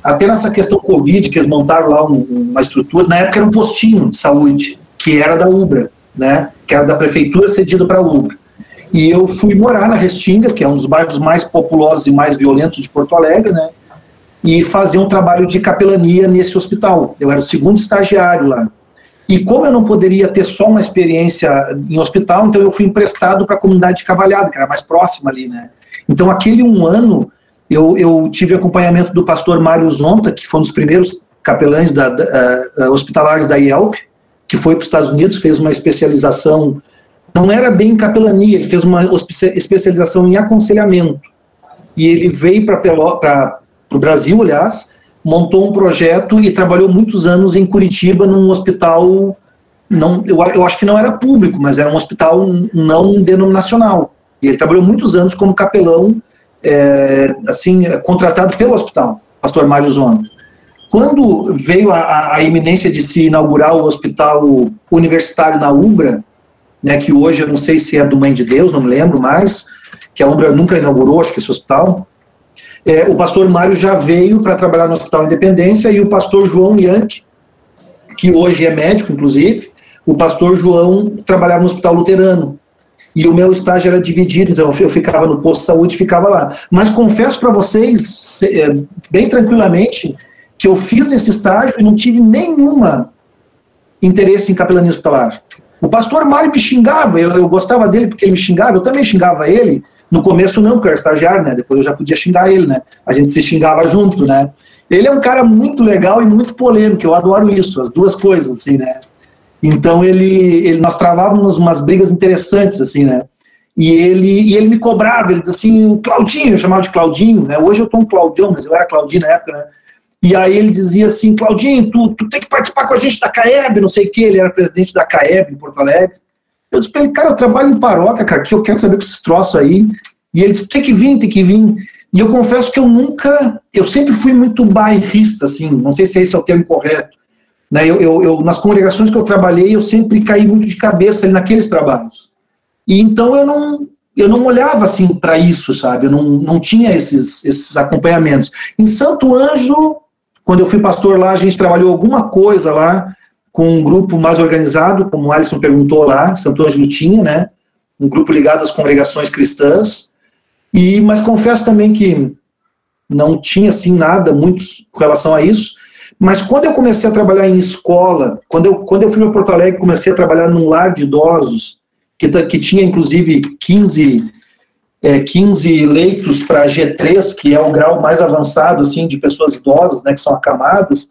até nessa questão Covid, que eles montaram lá um, uma estrutura. Na época era um postinho de saúde, que era da UBRA, né, que era da prefeitura cedido para a UBRA. E eu fui morar na Restinga, que é um dos bairros mais populosos e mais violentos de Porto Alegre, né? E fazer um trabalho de capelania nesse hospital. Eu era o segundo estagiário lá. E como eu não poderia ter só uma experiência em hospital, então eu fui emprestado para a comunidade de Cavalhada, que era mais próxima ali, né? Então, aquele um ano, eu, eu tive acompanhamento do pastor Mário Zonta, que foi um dos primeiros capelães da, da, uh, hospitalares da IELP, que foi para os Estados Unidos, fez uma especialização não era bem capelania, ele fez uma especialização em aconselhamento. E ele veio para o Brasil, aliás, montou um projeto e trabalhou muitos anos em Curitiba, num hospital, não, eu, eu acho que não era público, mas era um hospital não denominacional. E ele trabalhou muitos anos como capelão, é, assim, contratado pelo hospital, pastor Mário Zona. Quando veio a, a iminência de se inaugurar o hospital universitário na Ubra, né, que hoje eu não sei se é do Mãe de Deus, não me lembro mais, que a Umbra nunca inaugurou, acho que esse hospital. É, o pastor Mário já veio para trabalhar no Hospital Independência e o pastor João Yankee, que hoje é médico, inclusive, o pastor João trabalhava no Hospital Luterano. E o meu estágio era dividido, então eu ficava no posto de saúde e ficava lá. Mas confesso para vocês, é, bem tranquilamente, que eu fiz esse estágio e não tive nenhuma interesse em capelania hospitalar. O pastor Mário me xingava, eu, eu gostava dele porque ele me xingava, eu também xingava ele. No começo não, porque eu era estagiário, né? Depois eu já podia xingar ele, né? A gente se xingava junto, né? Ele é um cara muito legal e muito polêmico, eu adoro isso, as duas coisas, assim, né? Então ele, ele nós travávamos umas brigas interessantes, assim, né? E ele, e ele me cobrava, ele dizia assim, Claudinho, eu chamava de Claudinho, né? Hoje eu tô um Claudião, mas eu era Claudinho na época, né? E aí ele dizia assim, Claudinho, tu, tu tem que participar com a gente da CAEB, não sei o que, ele era presidente da CAEB em Porto Alegre. Eu disse pra ele, cara, eu trabalho em paróquia, cara, que eu quero saber com esses troços aí. E ele disse, tem que vir, tem que vir. E eu confesso que eu nunca, eu sempre fui muito bairrista, assim, não sei se esse é o termo correto. Né, eu, eu, eu, nas congregações que eu trabalhei, eu sempre caí muito de cabeça naqueles trabalhos. E então eu não, eu não olhava assim para isso, sabe? Eu não, não tinha esses, esses acompanhamentos. Em Santo Ângelo, quando eu fui pastor lá, a gente trabalhou alguma coisa lá com um grupo mais organizado, como o Alisson perguntou lá, Santo Ângelo tinha, né? Um grupo ligado às congregações cristãs. E, mas confesso também que não tinha assim nada muito com relação a isso. Mas quando eu comecei a trabalhar em escola, quando eu, quando eu fui para Porto Alegre, comecei a trabalhar num lar de idosos, que, que tinha inclusive 15 é, 15 leitos para G3, que é o grau mais avançado assim de pessoas idosas, né, que são acamadas,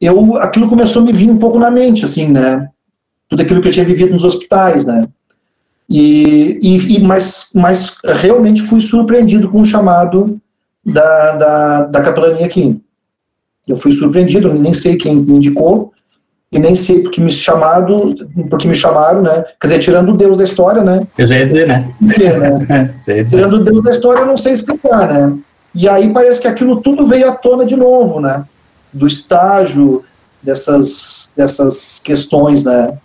eu aquilo começou a me vir um pouco na mente, assim, né, tudo aquilo que eu tinha vivido nos hospitais, né, e, e, e mas, mas realmente fui surpreendido com o chamado da, da, da capelania aqui. Eu fui surpreendido, nem sei quem me indicou, e nem sei porque me chamado, porque me chamaram, né? Quer dizer, tirando o Deus da história, né? Eu já ia dizer, né? É, né? tirando o Deus da história, eu não sei explicar, né? E aí parece que aquilo tudo veio à tona de novo, né? Do estágio dessas, dessas questões, né?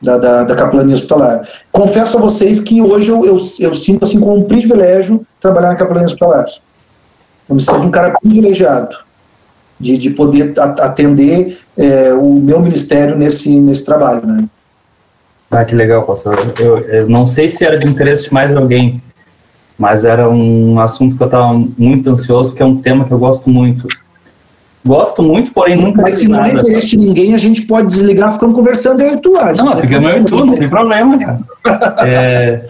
Da, da, da capelania hospitalar. Confesso a vocês que hoje eu, eu, eu sinto assim como um privilégio trabalhar na capelania hospitalar. Eu me sinto um cara privilegiado de, de poder atender é, o meu ministério nesse, nesse trabalho, né? Ah, que legal, pastor. Eu, eu não sei se era de interesse de mais alguém, mas era um assunto que eu estava muito ansioso, que é um tema que eu gosto muito. Gosto muito, porém nunca Mas se não é interesse de ninguém, a gente pode desligar ficando conversando eu e tu. Não, fica eu e tu, não tem problema, cara. É,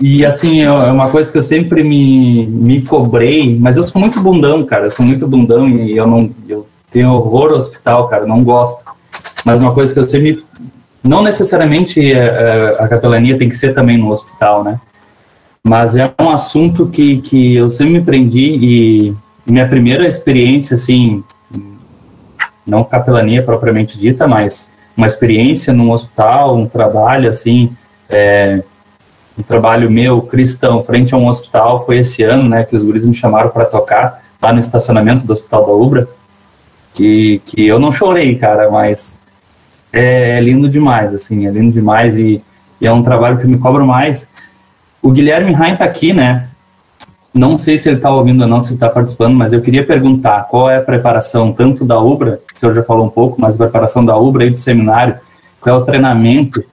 e assim, é, é uma coisa que eu sempre me, me cobrei, mas eu sou muito bundão, cara. Eu sou muito bundão e eu não eu tenho horror ao hospital, cara, não gosto. Mas uma coisa que eu sempre. Não necessariamente a, é, é, a capelania tem que ser também no hospital, né? Mas é um assunto que, que eu sempre me prendi e minha primeira experiência, assim, não capelania propriamente dita, mas uma experiência num hospital, um trabalho, assim, é, um trabalho meu cristão frente a um hospital foi esse ano, né, que os guris me chamaram para tocar lá no estacionamento do Hospital da Ubra, que, que eu não chorei, cara, mas é, é lindo demais, assim, é lindo demais e, e, é um trabalho que me cobra mais. O Guilherme Rain tá aqui, né, não sei se ele está ouvindo ou não, se ele está participando, mas eu queria perguntar qual é a preparação tanto da UBRA, o senhor já falou um pouco, mas a preparação da UBRA e do seminário, qual é o treinamento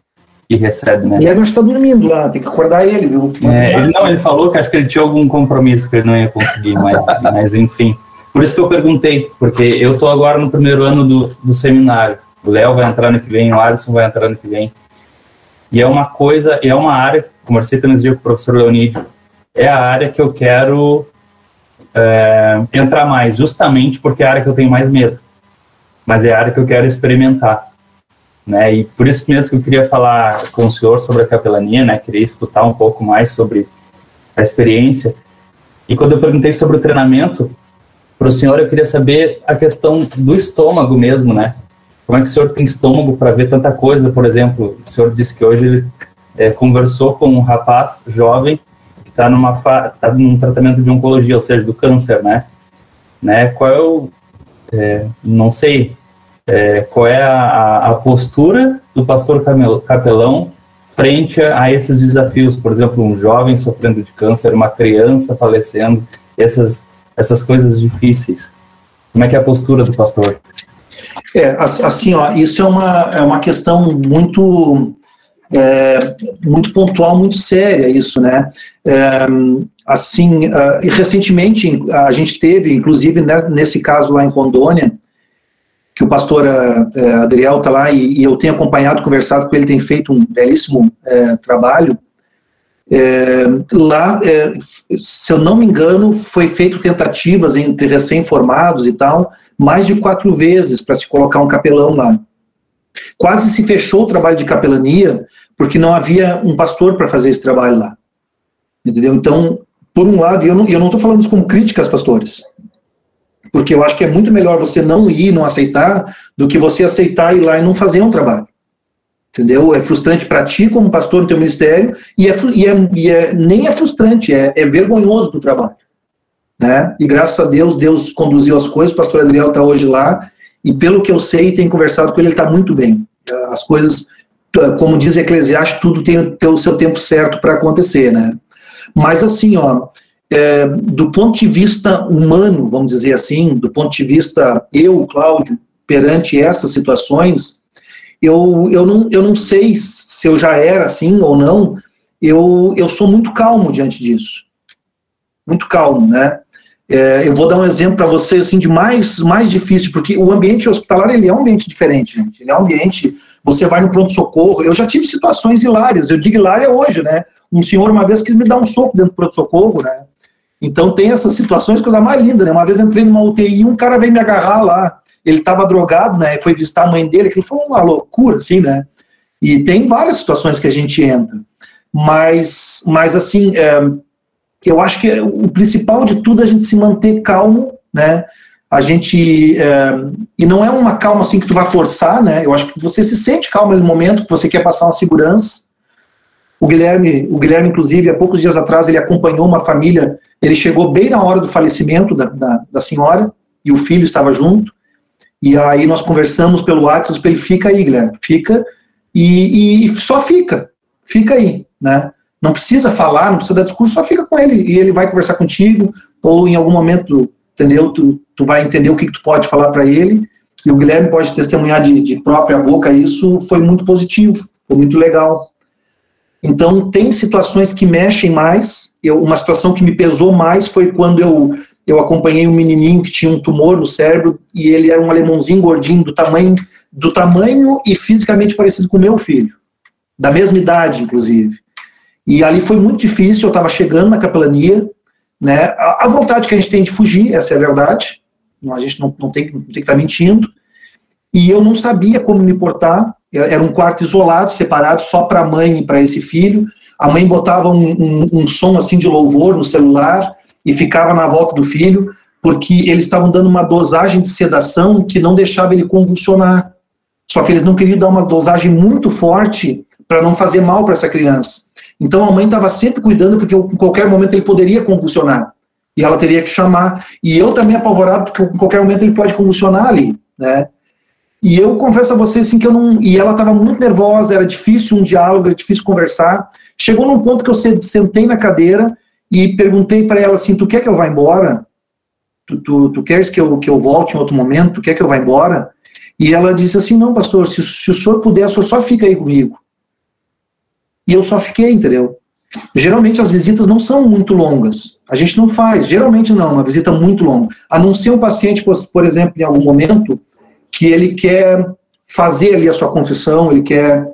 e recebe, né? E aí nós está dormindo lá, tem que acordar ele, viu? É, ele, não, ele falou que acho que ele tinha algum compromisso que ele não ia conseguir, mas, mas enfim. Por isso que eu perguntei, porque eu estou agora no primeiro ano do, do seminário. O Léo vai entrar no que vem, o Alisson vai entrar no que vem. E é uma coisa, é uma área, conversei também com o professor Leonídio, é a área que eu quero é, entrar mais, justamente porque é a área que eu tenho mais medo. Mas é a área que eu quero experimentar. Né? E por isso mesmo que eu queria falar com o senhor sobre a capelania, né? Queria escutar um pouco mais sobre a experiência. E quando eu perguntei sobre o treinamento para o senhor, eu queria saber a questão do estômago mesmo, né? Como é que o senhor tem estômago para ver tanta coisa? Por exemplo, o senhor disse que hoje ele é, conversou com um rapaz jovem que está numa tá num tratamento de oncologia, ou seja, do câncer, né? né? Qual é o é, não sei é, qual é a, a, postura do pastor capelão frente a, a, esses desafios, por exemplo, um jovem sofrendo de câncer, uma criança falecendo, essas, essas coisas difíceis. Como é que é a postura do pastor? É, assim, ó, isso é uma, é uma questão muito, é, muito pontual, muito séria, isso, né? É, assim, uh, recentemente a gente teve, inclusive né, nesse caso lá em Rondônia, que o pastor é, Adriel está lá e, e, eu tenho acompanhado, conversado com ele, tem feito um belíssimo é, trabalho. É, lá, se eu não me engano, foi feito tentativas entre recém-formados e tal, mais de quatro vezes para se colocar um capelão lá. Quase se fechou o trabalho de capelania porque não havia um pastor para fazer esse trabalho lá. Entendeu? Então, por um lado, eu não estou falando isso como críticas, pastores, porque eu acho que é muito melhor você não ir, não aceitar, do que você aceitar ir lá e não fazer um trabalho. Entendeu? É frustrante para ti como pastor no teu ministério e, é, e, é, e é, nem é frustrante, é, é vergonhoso do trabalho. Né? E graças a Deus, Deus conduziu as coisas, o pastor Adriel está hoje lá, e pelo que eu sei, tem conversado com ele, ele está muito bem. As coisas, como diz Eclesiastes, tudo tem, tem o seu tempo certo para acontecer, né? Mas assim, ó, é, do ponto de vista humano, vamos dizer assim, do ponto de vista eu, Cláudio, perante essas situações, eu, eu, não, eu não sei se eu já era assim ou não, eu, eu sou muito calmo diante disso. Muito calmo, né? É, eu vou dar um exemplo para você assim, de mais, mais difícil, porque o ambiente hospitalar ele é um ambiente diferente, gente. Ele é um ambiente. Você vai no pronto-socorro. Eu já tive situações hilárias, eu digo hilária hoje, né? Um senhor uma vez quis me dar um soco dentro do pronto-socorro, né? Então tem essas situações, coisa mais linda, né? Uma vez entrei numa UTI e um cara veio me agarrar lá. Ele estava drogado, né? Foi visitar a mãe dele, aquilo foi uma loucura, assim, né? E tem várias situações que a gente entra. Mas, mas assim, é, eu acho que o principal de tudo é a gente se manter calmo, né? A gente é, e não é uma calma assim que tu vai forçar, né? Eu acho que você se sente calmo no momento que você quer passar uma segurança. O Guilherme, o Guilherme inclusive, há poucos dias atrás ele acompanhou uma família. Ele chegou bem na hora do falecimento da, da, da senhora e o filho estava junto. E aí nós conversamos pelo WhatsApp, ele fica aí, Guilherme, fica e, e só fica, fica aí, né? Não precisa falar, não precisa dar discurso, só fica com ele e ele vai conversar contigo, ou em algum momento, entendeu? Tu, tu vai entender o que, que tu pode falar para ele, e o Guilherme pode testemunhar de, de própria boca, isso foi muito positivo, foi muito legal. Então, tem situações que mexem mais. Eu, uma situação que me pesou mais foi quando eu, eu acompanhei um menininho que tinha um tumor no cérebro e ele era um alemãozinho gordinho, do tamanho, do tamanho e fisicamente parecido com o meu filho, da mesma idade, inclusive. E ali foi muito difícil, eu estava chegando na capelania, né? A, a, vontade que a gente tem de fugir, essa é a verdade, a gente não, não, tem, não tem que estar tá mentindo, e eu não sabia como me portar, era um quarto isolado, separado só para a mãe e para esse filho, a mãe botava um, um, um som assim de louvor no celular e ficava na volta do filho, porque eles estavam dando uma dosagem de sedação que não deixava ele convulsionar. Só que eles não queriam dar uma dosagem muito forte para não fazer mal para essa criança. Então a mãe estava sempre cuidando, porque em qualquer momento ele poderia convulsionar. E ela teria que chamar. E eu também apavorado, porque em qualquer momento ele pode convulsionar ali, né? E eu confesso a vocês assim que eu não. E ela estava muito nervosa, era difícil um diálogo, era difícil conversar. Chegou num ponto que eu sentei na cadeira e perguntei para ela assim: Tu quer que eu vá embora? Tu, tu, tu, queres que eu, que eu volte em outro momento? Tu quer que eu vá embora? E ela disse assim: Não, pastor, se, se o senhor puder, o senhor só fica aí comigo. E eu só fiquei, entendeu? Geralmente as visitas não são muito longas. A gente não faz, geralmente não, uma visita muito longa. A não ser um paciente, por exemplo, em algum momento, que ele quer fazer ali a sua confissão, ele quer,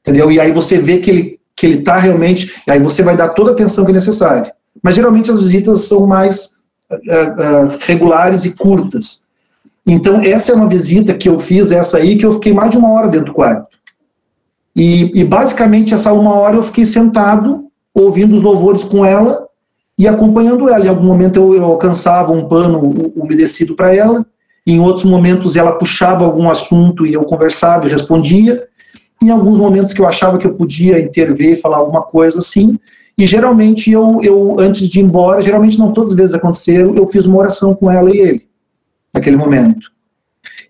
entendeu? E aí você vê que ele que ele está realmente, aí você vai dar toda a atenção que é necessária. Mas geralmente as visitas são mais uh, uh, regulares e curtas. Então essa é uma visita que eu fiz, essa aí, que eu fiquei mais de uma hora dentro do quarto. E, e, basicamente essa uma hora eu fiquei sentado, ouvindo os louvores com ela e acompanhando ela. Em algum momento eu, eu alcançava um pano umedecido para ela, em outros momentos ela puxava algum assunto e eu conversava e respondia. Em alguns momentos que eu achava que eu podia intervir e falar alguma coisa assim. E geralmente eu, eu antes de ir embora, geralmente não todas as vezes aconteceram, eu fiz uma oração com ela e ele, naquele momento.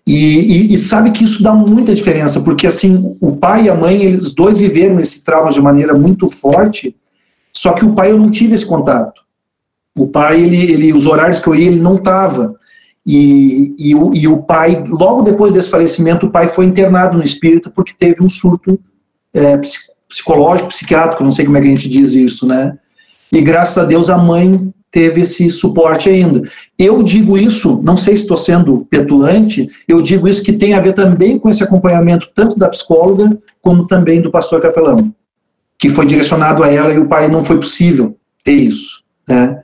E, e, e, sabe que isso dá muita diferença, porque assim, o pai e a mãe, eles dois viveram esse trauma de maneira muito forte, só que o pai eu não tive esse contato. O pai, ele, ele os horários que eu ia, ele não estava. E, e, o, e o pai, logo depois desse falecimento, o pai foi internado no espírito porque teve um surto é, psicológico, psiquiátrico, não sei como é que a gente diz isso, né? E graças a Deus a mãe teve esse suporte ainda. Eu digo isso, não sei se estou sendo petulante, eu digo isso que tem a ver também com esse acompanhamento tanto da psicóloga como também do pastor capelão, que foi direcionado a ela e o pai não foi possível ter isso. Né?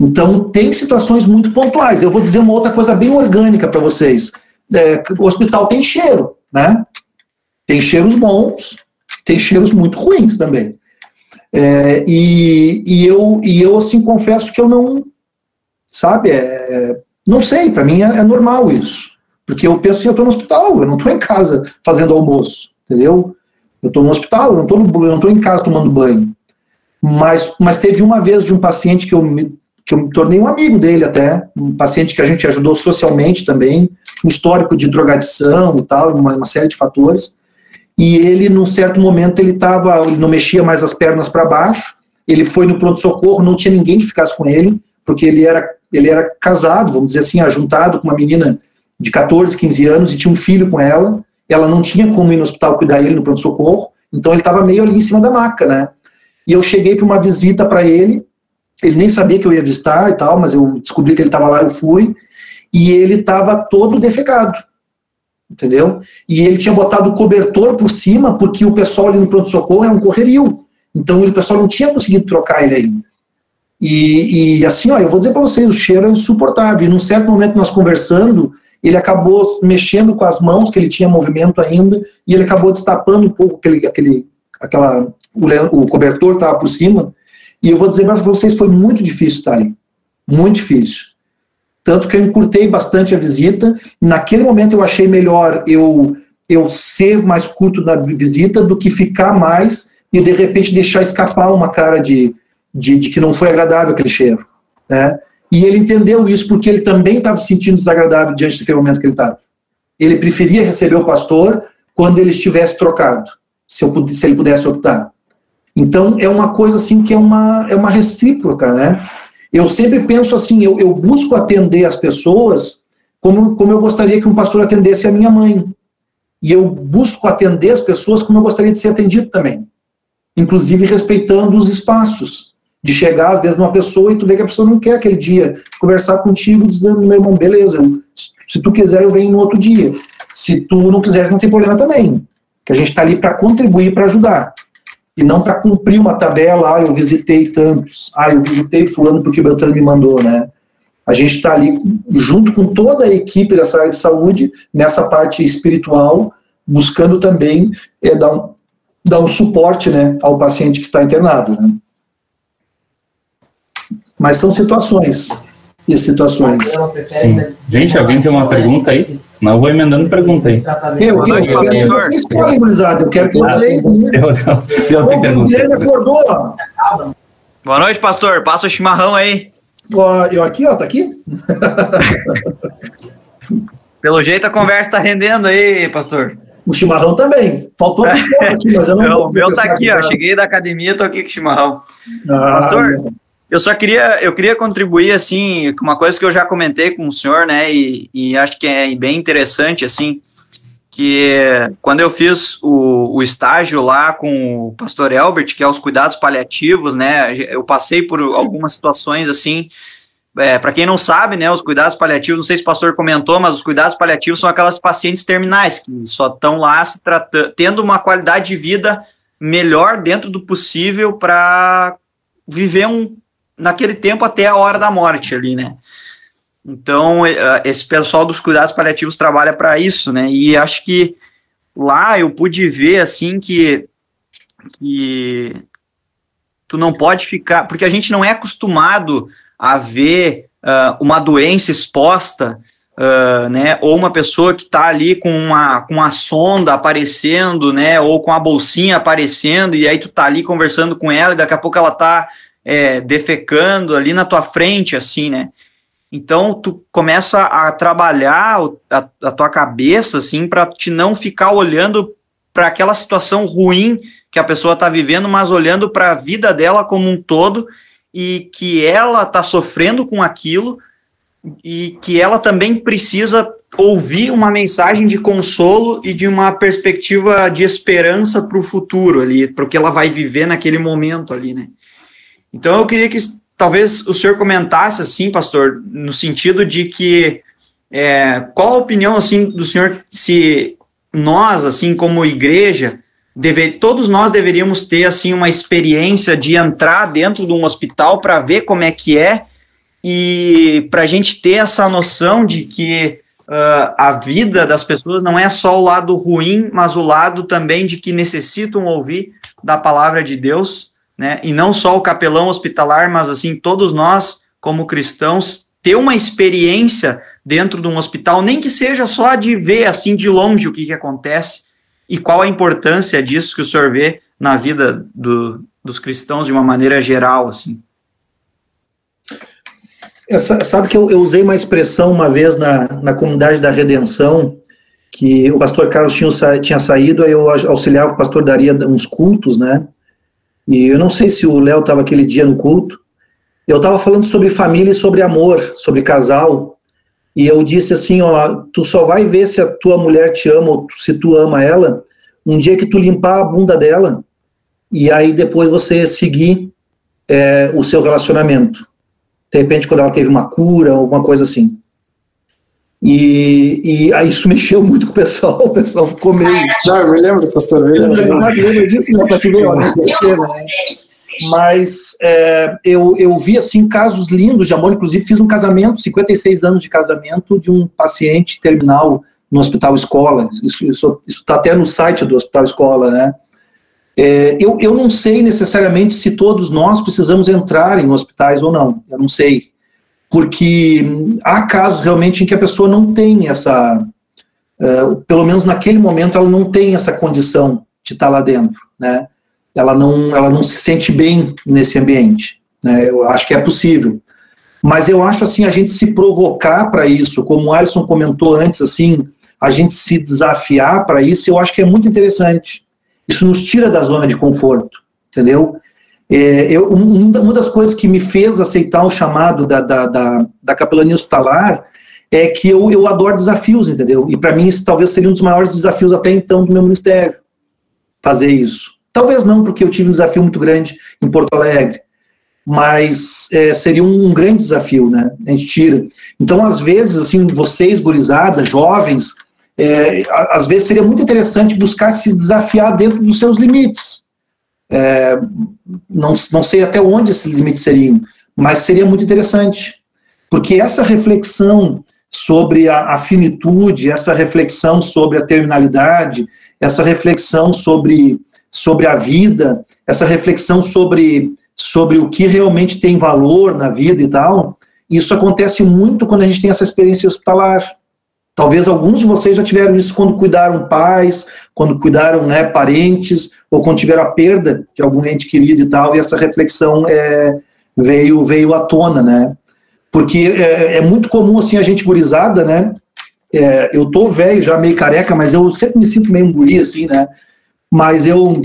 Então, tem situações muito pontuais. Eu vou dizer uma outra coisa bem orgânica para vocês. É, o hospital tem cheiro, né? Tem cheiros bons, tem cheiros muito ruins também. É, e, e, eu, e eu, assim, confesso que eu não, sabe, é, não sei, para mim é, é, normal isso. Porque eu penso assim, eu estou no hospital, eu não estou em casa fazendo almoço, entendeu? Eu estou no hospital, eu não estou em casa tomando banho. Mas, mas teve uma vez de um paciente que eu, me, que eu me tornei um amigo dele até, um paciente que a gente ajudou socialmente também, um histórico de drogadição e tal, uma, uma série de fatores e ele, num certo momento, ele tava, ele não mexia mais as pernas para baixo, ele foi no pronto-socorro, não tinha ninguém que ficasse com ele, porque ele era, ele era casado, vamos dizer assim, ajuntado com uma menina de 14, 15 anos e tinha um filho com ela, ela não tinha como ir no hospital cuidar ele no pronto-socorro, então ele estava meio ali em cima da maca, né? E eu cheguei para uma visita para ele, ele nem sabia que eu ia visitar e tal, mas eu descobri que ele estava lá, eu fui, e ele estava todo defecado entendeu? E ele tinha botado o cobertor por cima, porque o pessoal ali no pronto-socorro é um correrio. Então o pessoal não tinha conseguido trocar ele ainda. E, e assim, ó, eu vou dizer para vocês, o cheiro é insuportável. E num certo momento nós conversando, ele acabou mexendo com as mãos, que ele tinha movimento ainda, e ele acabou destapando um pouco aquele, aquele aquela, o, o cobertor estava por cima, E eu vou dizer para vocês, foi muito difícil estar ali. Muito difícil. Tanto que eu encurtei bastante a visita. Naquele momento eu achei melhor eu, eu ser mais curto na visita do que ficar mais e de repente deixar escapar uma cara de, de, de que não foi agradável aquele cheiro. Né? E ele entendeu isso porque ele também estava se sentindo desagradável diante daquele momento que ele estava. Ele preferia receber o pastor quando ele estivesse trocado, se, eu, se ele pudesse optar. Então, é uma coisa assim que é uma, é uma recíproca, né? Eu sempre penso assim, eu, eu busco atender as pessoas como, como eu gostaria que um pastor atendesse a minha mãe. E eu busco atender as pessoas como eu gostaria de ser atendido também. Inclusive respeitando os espaços. De chegar, às vezes, numa pessoa e tu vê que a pessoa não quer aquele dia conversar contigo, dizendo, meu irmão, beleza, se tu quiser eu venho no outro dia. Se tu não quiser, não tem problema também. Que a gente está ali para contribuir, para ajudar e não para cumprir uma tabela, ah, eu visitei tantos, ah, eu visitei fulano porque o Beltrano me mandou, né? A gente está ali junto com toda a equipe dessa área de saúde, nessa parte espiritual, buscando também é, dar, um, dar um suporte né, ao paciente que está internado. Né? Mas são situações e situações. Sim. Gente, alguém tem uma pergunta aí? Senão eu vou emendando pergunta aí. Eu, eu, eu quero que vocês falem, gurizada. Eu quero que vocês. Eu, eu, eu tenho pergunta. acordou. Boa noite, pastor. Passa o chimarrão aí. Eu aqui, ó, tá aqui? Pelo jeito a conversa tá rendendo aí, pastor. O chimarrão também. Faltou aqui, mas eu não. O meu tá aqui, ó. Cheguei da academia, tô aqui com o chimarrão. Ah, pastor, meu. Eu só queria, eu queria contribuir, assim, com uma coisa que eu já comentei com o senhor, né, e, e acho que é bem interessante, assim, que quando eu fiz o, o estágio lá com o pastor Elbert, que é os cuidados paliativos, né, eu passei por algumas situações, assim, é, para quem não sabe, né, os cuidados paliativos, não sei se o pastor comentou, mas os cuidados paliativos são aquelas pacientes terminais que só estão lá se tratando, tendo uma qualidade de vida melhor dentro do possível para viver um, naquele tempo até a hora da morte ali, né? Então, eh, esse pessoal dos cuidados paliativos trabalha para isso, né? E acho que lá eu pude ver, assim, que, que tu não pode ficar... Porque a gente não é acostumado a ver uh, uma doença exposta, uh, né? Ou uma pessoa que está ali com uma, com uma sonda aparecendo, né? Ou com a bolsinha aparecendo, e aí tu tá ali conversando com ela, e daqui a pouco ela tá é, defecando ali na tua frente, assim, né? Então, tu começa a trabalhar a, a tua cabeça, assim, para te não ficar olhando para aquela situação ruim que a pessoa está vivendo, mas olhando para a vida dela como um todo e que ela está sofrendo com aquilo e que ela também precisa ouvir uma mensagem de consolo e de uma perspectiva de esperança para o futuro ali, porque ela vai viver naquele momento ali, né? Então eu queria que talvez o senhor comentasse assim, pastor, no sentido de que é, qual a opinião assim do senhor se nós assim como igreja deve, todos nós deveríamos ter assim uma experiência de entrar dentro de um hospital para ver como é que é e para a gente ter essa noção de que uh, a vida das pessoas não é só o lado ruim, mas o lado também de que necessitam ouvir da palavra de Deus né? E não só o capelão hospitalar, mas assim todos nós como cristãos ter uma experiência dentro de um hospital, nem que seja só de ver assim de longe o que, que acontece e qual a importância disso que o senhor vê na vida do, dos cristãos de uma maneira geral, assim. Essa, sabe que eu, eu, usei uma expressão uma vez na, na comunidade da redenção, que o pastor Carlos tinha, tinha saído, aí eu auxiliava o pastor Daria uns cultos, né? E eu não sei se o Léo estava aquele dia no culto. Eu estava falando sobre família e sobre amor, sobre casal. E eu disse assim, ó, tu só vai ver se a tua mulher te ama ou se tu ama ela um dia que tu limpar a bunda dela e aí depois você seguir é, o seu relacionamento. De repente, quando ela teve uma cura, alguma coisa assim. E, e aí isso mexeu muito com o pessoal, o pessoal ficou meio. Não, eu me lembro, pastor, me lembro. Eu me lembro disso, né, para te ver, ó, né? Mas é, eu, eu vi, assim, casos lindos de amor, inclusive fiz um casamento, 56 anos de casamento, de um paciente terminal no Hospital Escola, isso está isso, isso tá até no site do Hospital Escola, né? É, eu, eu não sei necessariamente se todos nós precisamos entrar em hospitais ou não, eu não sei. Porque há casos realmente em que a pessoa não tem essa, uh, pelo menos naquele momento, ela não tem essa condição de estar lá dentro, né? Ela não, ela não se sente bem nesse ambiente, né? Eu acho que é possível. Mas eu acho assim, a gente se provocar para isso, como o Alisson comentou antes, assim, a gente se desafiar para isso, eu acho que é muito interessante. Isso nos tira da zona de conforto, entendeu? É, eu, uma das coisas que me fez aceitar o chamado da, da, da, da capelania hospitalar é que eu, eu adoro desafios, entendeu? E para mim isso talvez seria um dos maiores desafios até então do meu ministério, fazer isso. Talvez não, porque eu tive um desafio muito grande em Porto Alegre, mas é, seria um, um, grande desafio, né? A gente tira. Então, às vezes, assim, vocês, gurizadas, jovens, é, às vezes seria muito interessante buscar se desafiar dentro dos seus limites. É, não, não sei até onde esses limites seriam, mas seria muito interessante. Porque essa reflexão sobre a, a finitude, essa reflexão sobre a terminalidade, essa reflexão sobre, sobre a vida, essa reflexão sobre, sobre o que realmente tem valor na vida e tal, isso acontece muito quando a gente tem essa experiência hospitalar. Talvez alguns de vocês já tiveram isso quando cuidaram pais, quando cuidaram né, parentes, ou quando tiveram a perda de algum ente querido e tal, e essa reflexão é, veio, veio à tona, né? Porque é, é muito comum, assim, a gente gurizada, né? É, eu tô velho, já meio careca, mas eu sempre me sinto meio um guri, assim, né? Mas eu,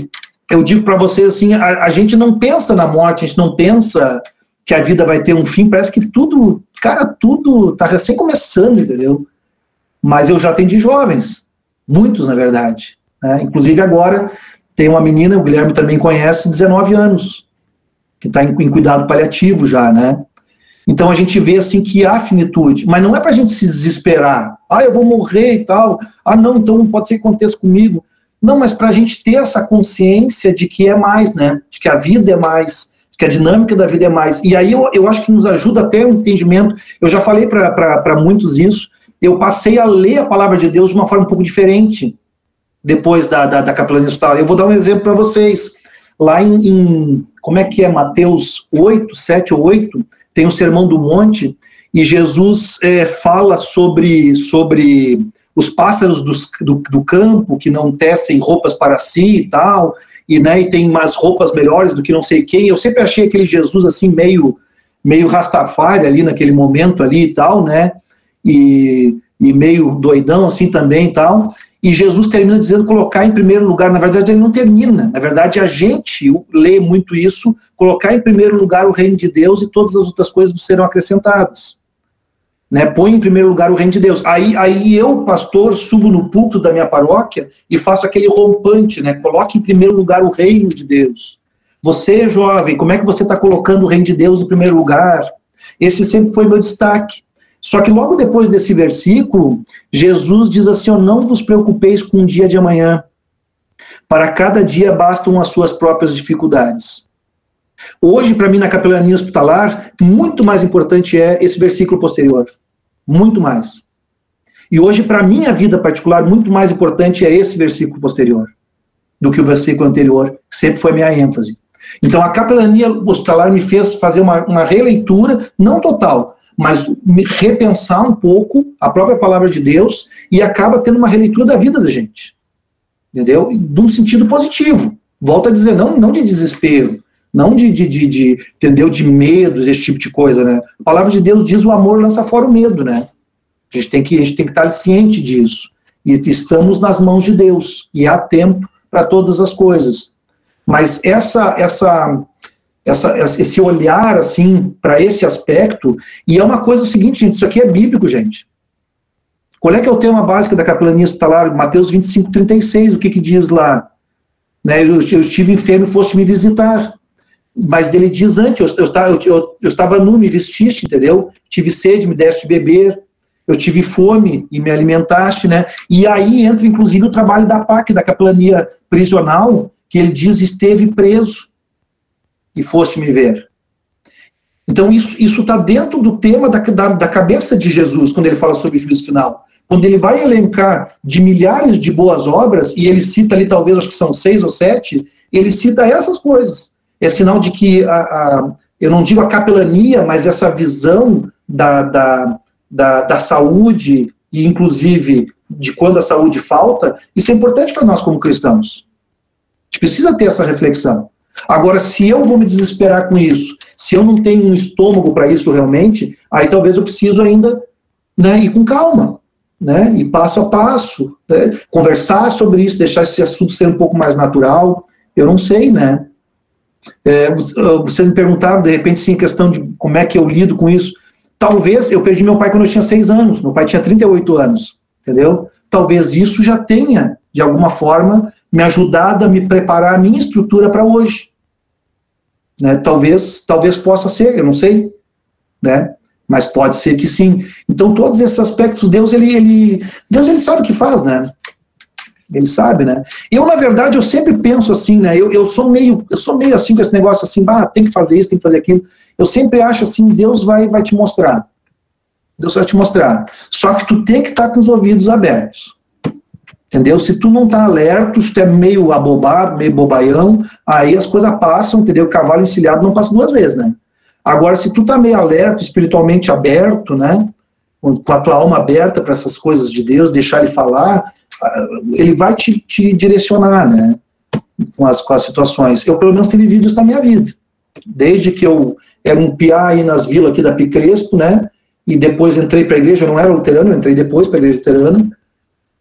eu digo para vocês, assim, a, a gente não pensa na morte, a gente não pensa que a vida vai ter um fim, parece que tudo, cara, tudo tá recém começando, entendeu? Mas eu já atendi jovens, muitos na verdade. Né? Inclusive agora tem uma menina, o Guilherme também conhece, 19 anos, que está em, em, cuidado paliativo já, né? Então a gente vê assim que há finitude, mas não é para a gente se desesperar. Ah, eu vou morrer e tal. Ah, não, então não pode ser que aconteça comigo. Não, mas para a gente ter essa consciência de que é mais, né? De que a vida é mais, de que a dinâmica da vida é mais. E aí eu, eu acho que nos ajuda até o entendimento. Eu já falei para muitos isso, eu passei a ler a palavra de Deus de uma forma um pouco diferente depois da, da, da capelania. Eu vou dar um exemplo para vocês. Lá em, em, como é que é, Mateus 8, 7 ou 8, tem o Sermão do Monte, e Jesus é, fala sobre, sobre os pássaros dos, do, do campo que não tecem roupas para si e tal, e, né, e tem umas roupas melhores do que não sei quem. Eu sempre achei aquele Jesus assim meio meio rastafari ali naquele momento ali e tal, né? E, e meio doidão assim também e tal. E Jesus termina dizendo colocar em primeiro lugar. Na verdade, ele não termina. Na verdade, a gente lê muito isso, colocar em primeiro lugar o reino de Deus e todas as outras coisas serão acrescentadas. Né? Põe em primeiro lugar o reino de Deus. Aí, aí eu, pastor, subo no púlpito da minha paróquia e faço aquele rompante, né? Coloque em primeiro lugar o reino de Deus. Você, jovem, como é que você está colocando o reino de Deus em primeiro lugar? Esse sempre foi meu destaque. Só que logo depois desse versículo, Jesus diz assim: Não vos preocupeis com o dia de amanhã, para cada dia bastam as suas próprias dificuldades. Hoje, para mim, na capelania hospitalar, muito mais importante é esse versículo posterior. Muito mais. E hoje, para minha vida particular, muito mais importante é esse versículo posterior do que o versículo anterior, que sempre foi minha ênfase. Então, a capelania hospitalar me fez fazer uma, uma releitura, não total, mas repensar um pouco a própria palavra de Deus e acaba tendo uma releitura da vida da gente. Entendeu? De um sentido positivo. Volto a dizer, não, não de desespero, não de, de, de, de, entendeu, de medo, esse tipo de coisa, né? A palavra de Deus diz o amor lança fora o medo, né? A gente tem que, a gente tem que estar ciente disso. E estamos nas mãos de Deus, e há tempo para todas as coisas. Mas essa, essa essa, esse olhar assim para esse aspecto. E é uma coisa o seguinte, gente, isso aqui é bíblico, gente. Qual é que é o tema básico da capelania hospitalar? Mateus 25, 36, o que que diz lá? Né, eu, eu estive enfermo e foste me visitar. Mas dele diz antes, eu, eu, eu, eu estava nu, me vestiste, entendeu? Tive sede, me deste de beber. Eu tive fome e me alimentaste, né? E aí entra, inclusive, o trabalho da PAC, da capelania prisional, que ele diz esteve preso e foste me ver. Então, isso está dentro do tema da, da, da, cabeça de Jesus, quando ele fala sobre o juízo final. Quando ele vai elencar de milhares de boas obras, e ele cita ali, talvez, acho que são seis ou sete, ele cita essas coisas. É sinal de que, a, a eu não digo a capelania, mas essa visão da, da, da, da saúde, e inclusive de quando a saúde falta, isso é importante para nós como cristãos. A gente precisa ter essa reflexão. Agora, se eu vou me desesperar com isso, se eu não tenho um estômago para isso realmente, aí talvez eu preciso ainda né, ir com calma, né, e passo a passo, né, conversar sobre isso, deixar esse assunto ser um pouco mais natural. Eu não sei, né? É, vocês me perguntaram, de repente, sim, questão de como é que eu lido com isso. Talvez eu perdi meu pai quando eu tinha seis anos, meu pai tinha 38 anos, entendeu? Talvez isso já tenha, de alguma forma, me ajudado a me preparar a minha estrutura para hoje. Né? Talvez, talvez possa ser, eu não sei, né? Mas pode ser que sim. Então todos esses aspectos Deus ele, ele Deus ele sabe o que faz, né? Ele sabe, né? Eu na verdade eu sempre penso assim, né? Eu, eu sou meio eu sou meio assim com esse negócio assim, bah, tem que fazer isso, tem que fazer aquilo. Eu sempre acho assim, Deus vai vai te mostrar. Deus vai te mostrar. Só que tu tem que estar com os ouvidos abertos. Entendeu? Se tu não tá alerta, se tu é meio abobado, meio bobaião, aí as coisas passam, entendeu? O cavalo encilhado não passa duas vezes, né? Agora, se tu tá meio alerta, espiritualmente aberto, né? Com a tua alma aberta para essas coisas de Deus, deixar ele falar, ele vai te, te direcionar, né? Com as, com as situações. Eu, pelo menos, tenho vivido isso na minha vida. Desde que eu era um piá aí nas vilas aqui da Picrespo, né? E depois entrei para a igreja, eu não era luterano, eu entrei depois para a igreja luterana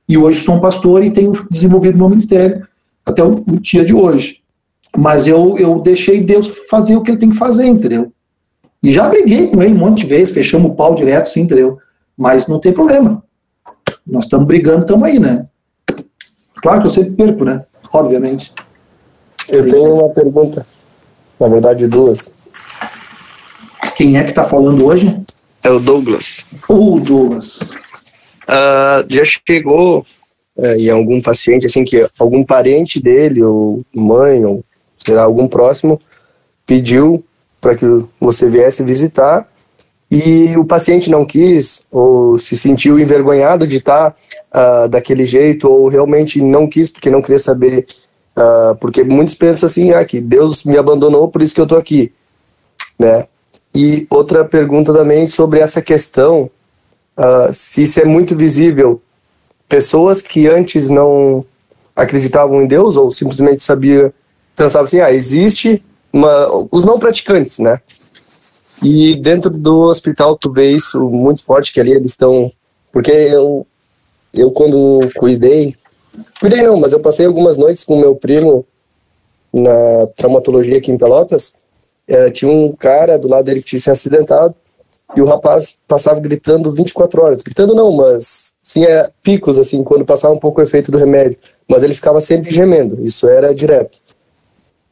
e hoje sou um pastor e tenho desenvolvido meu ministério até o, o dia de hoje. Mas eu, eu deixei Deus fazer o que ele tem que fazer, entendeu? E já briguei com ele um monte de vezes, fechamos o pau direto, sim, entendeu? Mas não tem problema. Nós estamos brigando, estamos aí, né? Claro que eu sempre perco, né? Obviamente. Eu tenho uma pergunta. Na verdade, duas. Quem é que está falando hoje? É o Douglas. O Douglas uh, já chegou uh, em algum paciente, assim, que algum parente dele, ou mãe, ou será algum próximo, pediu para que você viesse visitar e o paciente não quis, ou se sentiu envergonhado de estar uh, daquele jeito, ou realmente não quis porque não queria saber, uh, porque muitos pensam assim, ah, que Deus me abandonou, por isso que eu estou aqui, né? E outra pergunta também sobre essa questão uh, se isso é muito visível, pessoas que antes não acreditavam em Deus ou simplesmente sabia, pensavam assim, ah, existe uma, os não praticantes, né? E dentro do hospital tu vê isso muito forte, que ali eles estão, porque eu, eu quando cuidei, cuidei não, mas eu passei algumas noites com meu primo na traumatologia aqui em Pelotas, é, tinha um cara do lado dele que tinha se acidentado, e o rapaz passava gritando 24 horas. Gritando não, mas tinha picos, assim, quando passava um pouco o efeito do remédio. Mas ele ficava sempre gemendo, isso era direto.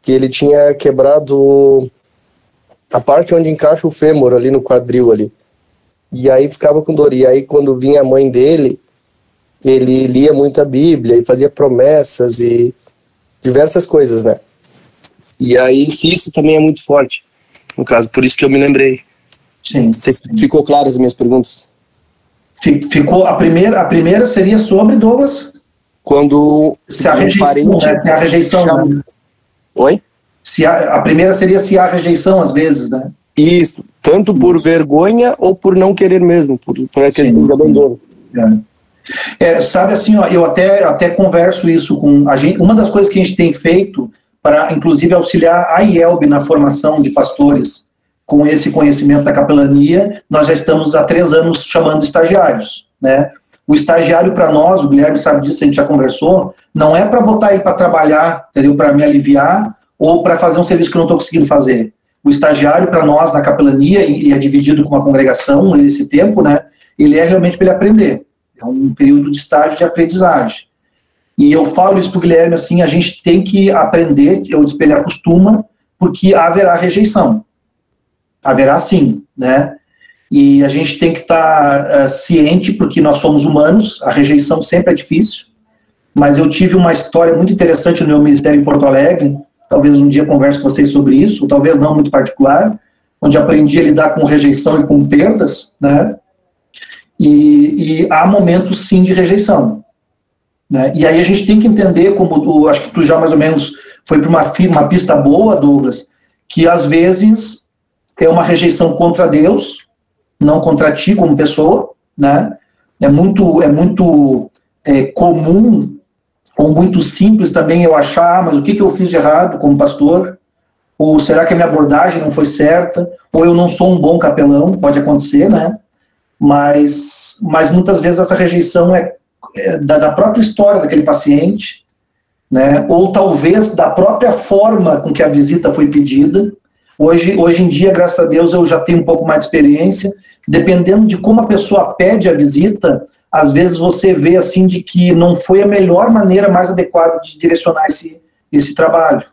Que ele tinha quebrado a parte onde encaixa o fêmur ali no quadril ali. E aí ficava com dor. E aí quando vinha a mãe dele, ele lia muita Bíblia e fazia promessas e diversas coisas, né? E aí isso também é muito forte, no caso, por isso que eu me lembrei. Sim. ficou claro as minhas perguntas? Ficou a primeira, a primeira seria sobre Douglas. Quando se a rejeição, parente... né? se a rejeição, né? Oi? Se a, a primeira seria se há rejeição às vezes, né? Isso, tanto por vergonha ou por não querer mesmo, por, por a questão Sim. de abandono. É. é. sabe assim, ó, eu até, até converso isso com a gente. Uma das coisas que a gente tem feito para, inclusive, auxiliar a IELB na formação de pastores com esse conhecimento da capelania, nós já estamos há três anos chamando estagiários, né? O estagiário para nós, o Guilherme sabe disso, a gente já conversou, não é para botar aí para trabalhar? Para me aliviar ou para fazer um serviço que eu não estou conseguindo fazer. O estagiário para nós na capelania e é dividido com uma congregação esse tempo, né? Ele é realmente para ele aprender. É um período de estágio de aprendizagem. E eu falo isso para o Guilherme assim, a gente tem que aprender, eu disse ele acostuma, porque haverá rejeição haverá sim, né? E a gente tem que estar tá, uh, ciente, porque nós somos humanos, a rejeição sempre é difícil, mas eu tive uma história muito interessante no meu ministério em Porto Alegre, talvez um dia converse com vocês sobre isso, ou talvez não muito particular, onde aprendi a lidar com rejeição e com perdas, né? E, e há momentos sim de rejeição. Né? E aí a gente tem que entender, como tu, acho que tu já mais ou menos foi para uma, uma pista boa, Douglas, que às vezes é uma rejeição contra Deus, não contra ti como pessoa, né? É muito, é muito é, comum ou muito simples também eu achar, ah, mas o que, que eu fiz de errado como pastor? Ou será que a minha abordagem não foi certa? Ou eu não sou um bom capelão? Pode acontecer, né? Mas, mas muitas vezes essa rejeição é, é da, da própria história daquele paciente, né? Ou talvez da própria forma com que a visita foi pedida. Hoje, hoje em dia, graças a Deus, eu já tenho um pouco mais de experiência. Dependendo de como a pessoa pede a visita, às vezes você vê assim de que não foi a melhor maneira mais adequada de direcionar esse, esse trabalho.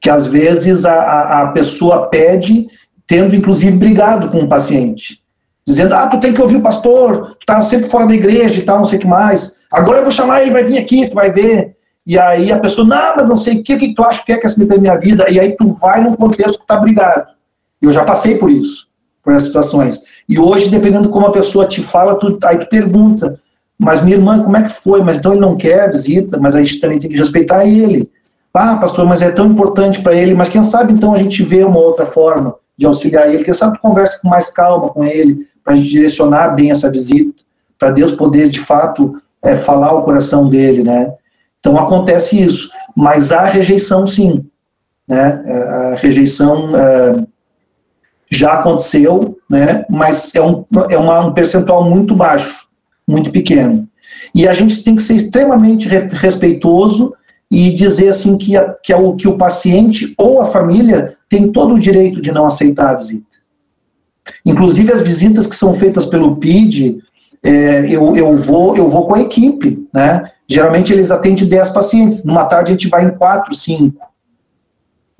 Que às vezes a, a pessoa pede, tendo inclusive brigado com o paciente. Dizendo, ah, tu tem que ouvir o pastor, tu tá sempre fora da igreja e tal, não sei o que mais. Agora eu vou chamar ele, vai vir aqui, tu vai ver. E aí a pessoa, não, mas não sei o que, que tu acha que é que é na minha vida? E aí tu vai num contexto que tá brigado. Eu já passei por isso por essas situações. E hoje, dependendo como a pessoa te fala, tu, aí tu pergunta, mas minha irmã, como é que foi? Mas então ele não quer visita, mas a gente também tem que respeitar ele. Ah, pastor, mas é tão importante para ele, mas quem sabe então a gente vê uma outra forma de auxiliar ele, quem sabe tu conversa com mais calma com ele, para a gente direcionar bem essa visita, para Deus poder de fato é, falar o coração dele, né? Então acontece isso, mas há rejeição sim, né? É, a rejeição é, já aconteceu, né, mas é, um, é uma, um percentual muito baixo, muito pequeno. E a gente tem que ser extremamente respeitoso e dizer assim que, a, que, a, que o paciente ou a família tem todo o direito de não aceitar a visita. Inclusive as visitas que são feitas pelo PID, é, eu, eu, vou, eu vou com a equipe, né? Geralmente eles atendem 10 pacientes, numa tarde a gente vai em 4, 5.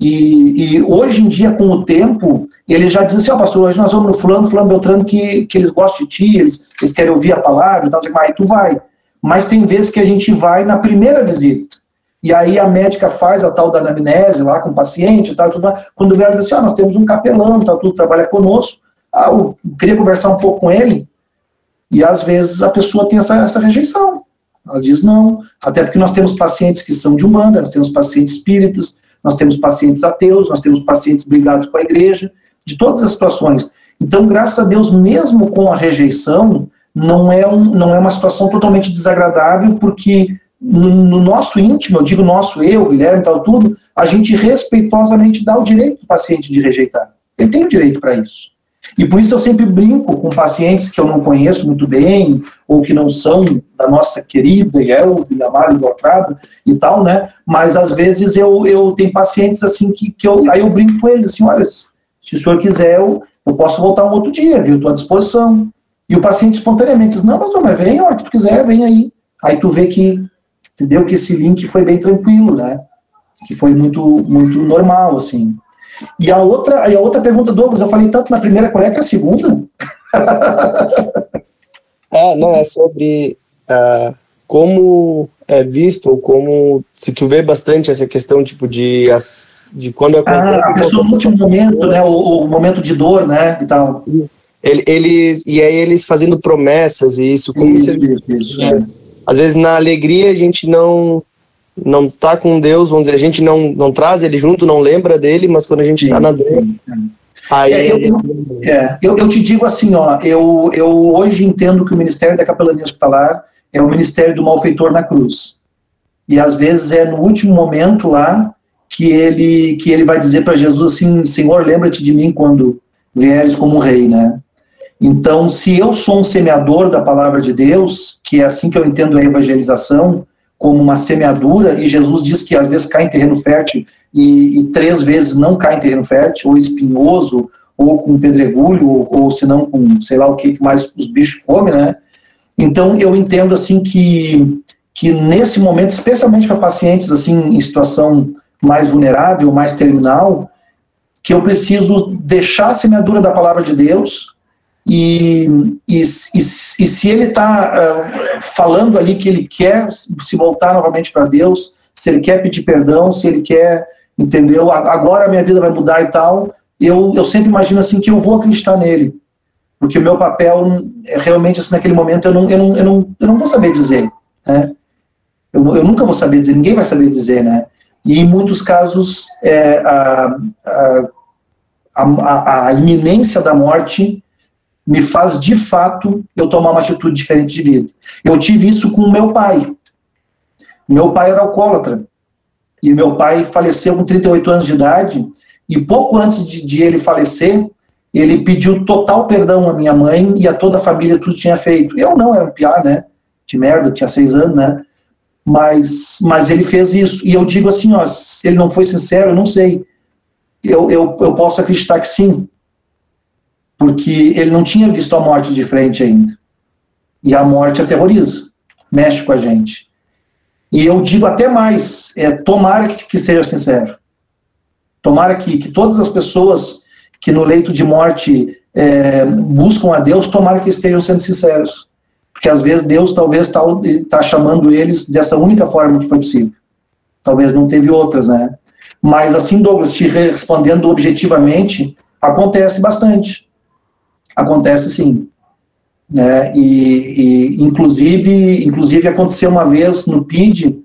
E, e, hoje em dia, com o tempo, ele já diz assim, ó oh, pastor, hoje nós vamos no fulano, fulano, Beltrano, que, que eles gostam de ti, eles, eles querem ouvir a palavra e tal, aí tu vai. Mas tem vezes que a gente vai na primeira visita. E aí a médica faz a tal da anamnese lá com o paciente e tal, tudo Quando vem ela diz assim, ó, oh, nós temos um capelão, tal, tudo trabalha conosco, ah, eu queria conversar um pouco com ele, e às vezes a pessoa tem essa, essa rejeição. Ela diz não, até porque nós temos pacientes que são de Umbanda, nós temos pacientes espíritas, nós temos pacientes ateus, nós temos pacientes brigados com a igreja, de todas as situações. Então, graças a Deus, mesmo com a rejeição, não é, um, não é uma situação totalmente desagradável, porque no, no nosso íntimo, eu digo nosso eu, Guilherme e tal, tudo, a gente respeitosamente dá o direito do paciente de rejeitar. Ele tem o direito para isso. E por isso eu sempre brinco com pacientes que eu não conheço muito bem, ou que não são da nossa querida e amada idolatrada e tal, né? Mas às vezes eu, eu tenho pacientes assim que, que eu, aí eu brinco com eles assim, olha, se o senhor quiser, eu, eu posso voltar um outro dia, viu? Estou à disposição. E o paciente espontaneamente diz, não, mas, mas vem a hora que tu quiser, vem aí. Aí tu vê que, entendeu? Que esse link foi bem tranquilo, né? Que foi muito, muito normal, assim. E a outra, e a outra pergunta, Douglas, eu falei tanto na primeira, qual é que é a segunda? ah, não, é sobre uh, como é visto, ou como se tu vê bastante essa questão, tipo, de, as, de quando acontece... Ah, a pessoa no último momento, né, o, o, momento de dor, né, e tal. Eles, e aí eles fazendo promessas, e isso... Como isso, você, isso, isso, é. Às vezes na alegria a gente não não tá com Deus, vamos dizer, a gente não, não traz ele junto, não lembra dele, mas quando a gente está na dor. Aí é, eu, eu, é, eu, eu, te digo assim, ó, eu, eu hoje entendo que o Ministério da Capelania Hospitalar é o Ministério do Malfeitor na cruz. E às vezes é no último momento lá que ele, que ele vai dizer para Jesus assim: Senhor, lembra-te de mim quando vieres como rei, né? Então, se eu sou um semeador da palavra de Deus, que é assim que eu entendo a evangelização, como uma semeadura, e Jesus diz que às vezes cai em terreno fértil e, e três vezes não cai em terreno fértil, ou espinhoso, ou com pedregulho, ou, ou se não com sei lá o que mais os bichos comem, né? Então eu entendo assim que, que nesse momento, especialmente para pacientes assim em situação mais vulnerável, mais terminal, que eu preciso deixar a semeadura da palavra de Deus, e, e, e, e se ele está uh, falando ali que ele quer se voltar novamente para Deus, se ele quer pedir perdão, se ele quer, entendeu? Agora a minha vida vai mudar e tal. Eu, eu sempre imagino assim que eu vou acreditar nele, porque o meu papel é realmente assim naquele momento eu não, eu não, eu não, eu não vou saber dizer, né? Eu, eu nunca vou saber dizer, ninguém vai saber dizer, né? E em muitos casos, é, a, a, a, a iminência da morte me faz de fato eu tomar uma atitude diferente de vida. Eu tive isso com meu pai. Meu pai era alcoólatra. E meu pai faleceu com 38 anos de idade. E pouco antes de, de ele falecer, ele pediu total perdão à minha mãe e a toda a família, tudo tinha feito. Eu não, era um piar, né? De merda, tinha seis anos, né? Mas, mas ele fez isso. E eu digo assim, ó, ele não foi sincero, eu não sei. Eu, eu, eu posso acreditar que sim. Porque ele não tinha visto a morte de frente ainda. E a morte aterroriza, mexe com a gente. E eu digo até mais, é, tomara que, que seja sincero. Tomara que, que todas as pessoas que no leito de morte é, buscam a Deus, tomara que estejam sendo sinceros. Porque às vezes Deus talvez está tá chamando eles dessa única forma que foi possível. Talvez não teve outras, né? Mas assim, Douglas, te respondendo objetivamente, acontece bastante. Acontece sim. Né? E, e, inclusive, inclusive aconteceu uma vez no PID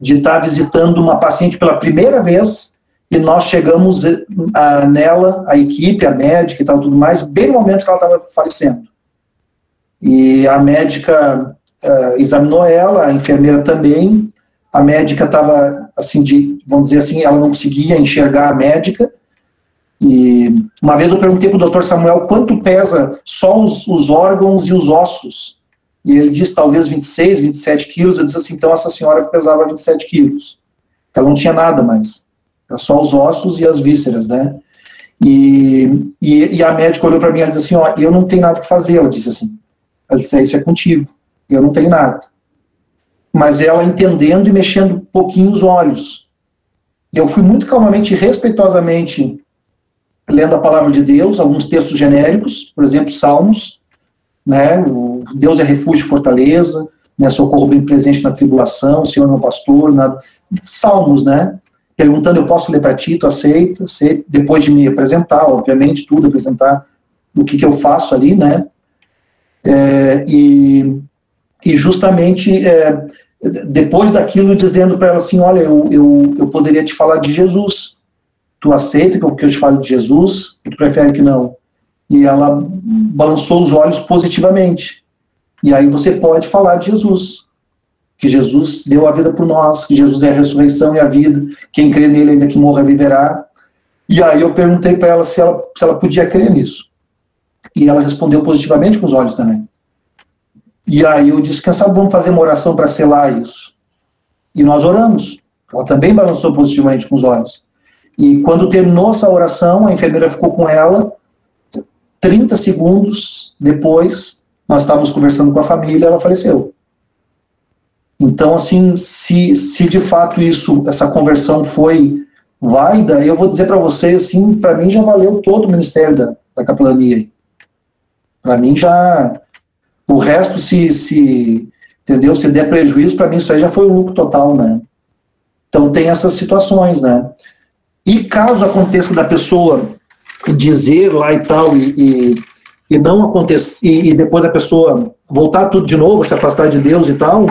de estar visitando uma paciente pela primeira vez e nós chegamos a, eh, nela, a equipe, a médica e tal, tudo mais, bem no momento que ela estava falecendo. E a médica uh, examinou ela, a enfermeira também. A médica estava, assim, de, vamos dizer assim, ela não conseguia enxergar a médica. E uma vez eu perguntei para o doutor Samuel quanto pesa só os, os, órgãos e os ossos. E ele disse talvez 26, 27 quilos. Eu disse assim, então essa senhora pesava 27 quilos. Ela não tinha nada mais. Era só os ossos e as vísceras, né? E, e, e a médica olhou para mim e disse assim, ó, eu não tenho nada que fazer. Ela disse assim, ela disse, é, isso é contigo, eu não tenho nada. Mas ela entendendo e mexendo um pouquinho os olhos. Eu fui muito calmamente e respeitosamente lendo a palavra de Deus, alguns textos genéricos, por exemplo, Salmos, né, o Deus é refúgio e fortaleza, né, socorro bem presente na tribulação, Senhor não pastor, nada. Salmos, né? perguntando, eu posso ler para ti, tu aceita? Sei, depois de me apresentar, obviamente, tudo, apresentar o que, que eu faço ali, né? É, e, e justamente é, depois daquilo dizendo para ela assim, olha, eu, eu, eu poderia te falar de Jesus, tu aceita que eu te fale de Jesus, tu prefere que não? E ela balançou os olhos positivamente. E aí você pode falar de Jesus que Jesus deu a vida por nós, que Jesus é a ressurreição e a vida, quem crê nele ainda que morra viverá. E aí eu perguntei para ela se, ela se ela podia crer nisso. E ela respondeu positivamente com os olhos também. E aí eu disse, quem sabe vamos fazer uma oração para selar isso. E nós oramos. Ela também balançou positivamente com os olhos. E quando terminou essa oração, a enfermeira ficou com ela. 30 segundos depois, nós estávamos conversando com a família, ela faleceu. Então, assim, se, se de fato isso, essa conversão foi válida, eu vou dizer para vocês, assim, para mim já valeu todo o ministério da, da capelania. Para mim já, o resto se, se entendeu, se der prejuízo, para mim isso aí já foi o lucro total, né? Então tem essas situações, né? E caso aconteça da pessoa dizer lá e tal, e, e, e não acontecer, e, depois a pessoa voltar tudo de novo, se afastar de Deus e tal,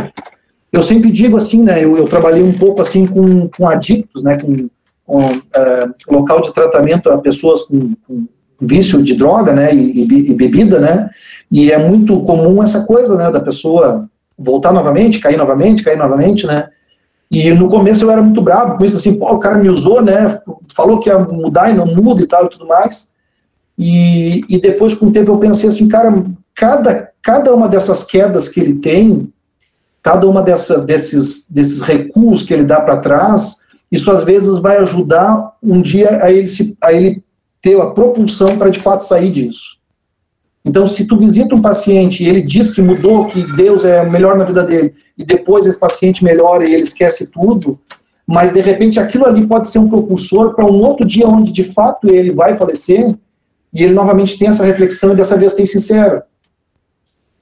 eu sempre digo assim, né, eu, eu trabalhei um pouco assim com, com adictos, né, com, com uh, local de tratamento a pessoas com, com vício de droga, né, e, e, bebida, né, e é muito comum essa coisa, né, da pessoa voltar novamente, cair novamente, cair novamente, né, e no começo eu era muito bravo com isso, assim, pô, o cara me usou, né, falou que ia mudar e não muda e tal e tudo mais, e, e depois com o tempo eu pensei assim, cara, cada, cada uma dessas quedas que ele tem, cada uma dessa, desses, desses recuos que ele dá para trás, isso às vezes vai ajudar um dia a ele, se, a ele ter a propulsão para de fato sair disso. Então, se tu visita um paciente e ele diz que mudou, que Deus é melhor na vida dele, e depois esse paciente melhora e ele esquece tudo, mas de repente aquilo ali pode ser um propulsor para um outro dia onde de fato ele vai falecer e ele novamente tem essa reflexão e dessa vez tem sincero.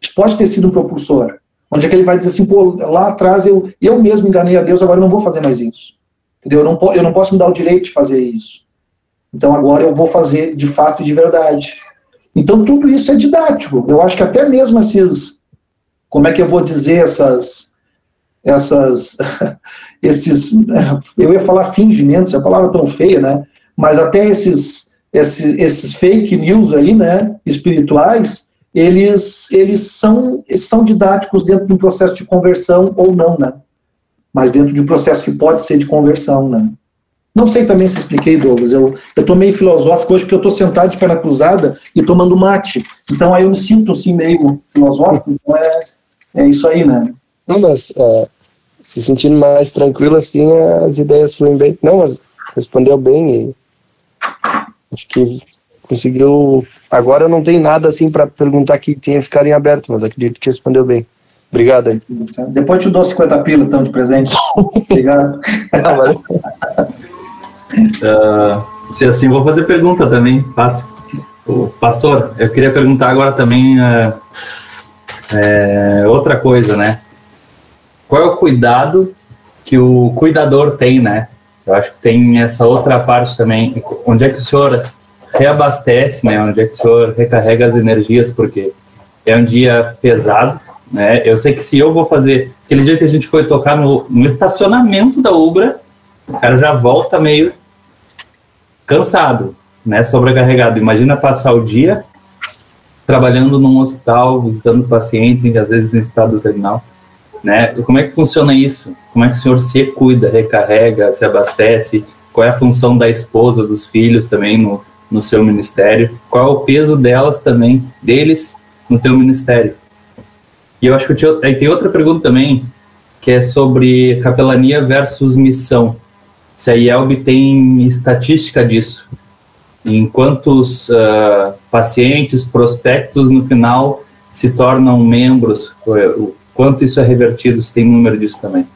Isso pode ter sido um propulsor. Onde é que ele vai dizer assim, pô, lá atrás eu, eu mesmo enganei a Deus, agora eu não vou fazer mais isso. Entendeu? Eu não, eu não posso me dar o direito de fazer isso. Então agora eu vou fazer de fato e de verdade. Então tudo isso é didático. Eu acho que até mesmo esses, como é que eu vou dizer, essas, essas, esses, eu ia falar fingimentos, a palavra tão feia, né? Mas até esses, esses, esses fake news aí, né, espirituais, eles, eles, são, eles são didáticos dentro de um processo de conversão ou não, né? Mas dentro de um processo que pode ser de conversão, né? Não sei também se expliquei, Douglas. Eu, eu tô meio filosófico hoje porque eu tô sentado de perna cruzada e tomando mate. Então aí eu me sinto assim meio filosófico. Então é, é isso aí, né? Não, mas é, se sentindo mais tranquilo assim, as ideias fluem bem. Não, mas respondeu bem e acho que conseguiu. Agora eu não tenho nada assim para perguntar que tenha ficado em aberto, mas acredito que respondeu bem. Obrigado aí. Depois te dou 50 pila, então, de presente. Obrigado. Uh, se assim, vou fazer pergunta também, pastor, eu queria perguntar agora também uh, é, outra coisa, né? Qual é o cuidado que o cuidador tem, né? Eu acho que tem essa outra parte também. Onde é que o senhor reabastece, né? Onde é que o senhor recarrega as energias? Porque é um dia pesado, né? Eu sei que se eu vou fazer... Aquele dia que a gente foi tocar no, no estacionamento da Ubra, o cara já volta meio cansado, né, sobrecarregado. Imagina passar o dia trabalhando num hospital, visitando pacientes, às vezes em estado terminal, né? Como é que funciona isso? Como é que o senhor se cuida, recarrega, se abastece? Qual é a função da esposa, dos filhos também no, no seu ministério? Qual é o peso delas também, deles, no teu ministério? E eu acho que eu tinha, tem outra pergunta também, que é sobre capelania versus missão se a IELB tem estatística disso, em quantos uh, pacientes, prospectos no final se tornam membros, o quanto isso é revertido, se tem número disso também.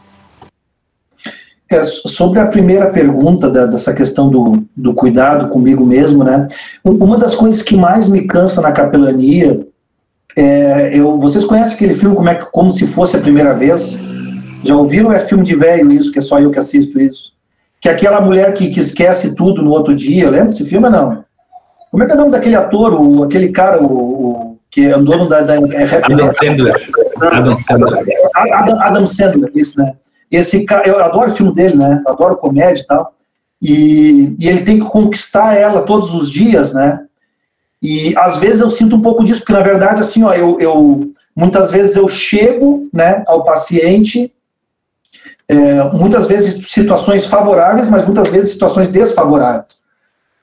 É, sobre a primeira pergunta da, dessa questão do, do cuidado comigo mesmo, né? Uma das coisas que mais me cansa na capelania é, eu, vocês conhecem aquele filme como, é, como se fosse a primeira vez? Já ouviram? É filme de velho isso, que é só eu que assisto isso que aquela mulher que, que esquece tudo no outro dia, lembra desse filme não? Como é que é o nome daquele ator, o, aquele cara, o, o que é o dono da... da é, Adam Sandler. Adam Sandler. Adam, Adam Sandler, isso, né? Esse cara, eu adoro o filme dele, né? Eu adoro comédia e tal. E, e ele tem que conquistar ela todos os dias, né? E às vezes eu sinto um pouco disso, porque na verdade, assim, ó, eu, eu muitas vezes eu chego, né, ao paciente é, muitas vezes situações favoráveis, mas muitas vezes situações desfavoráveis.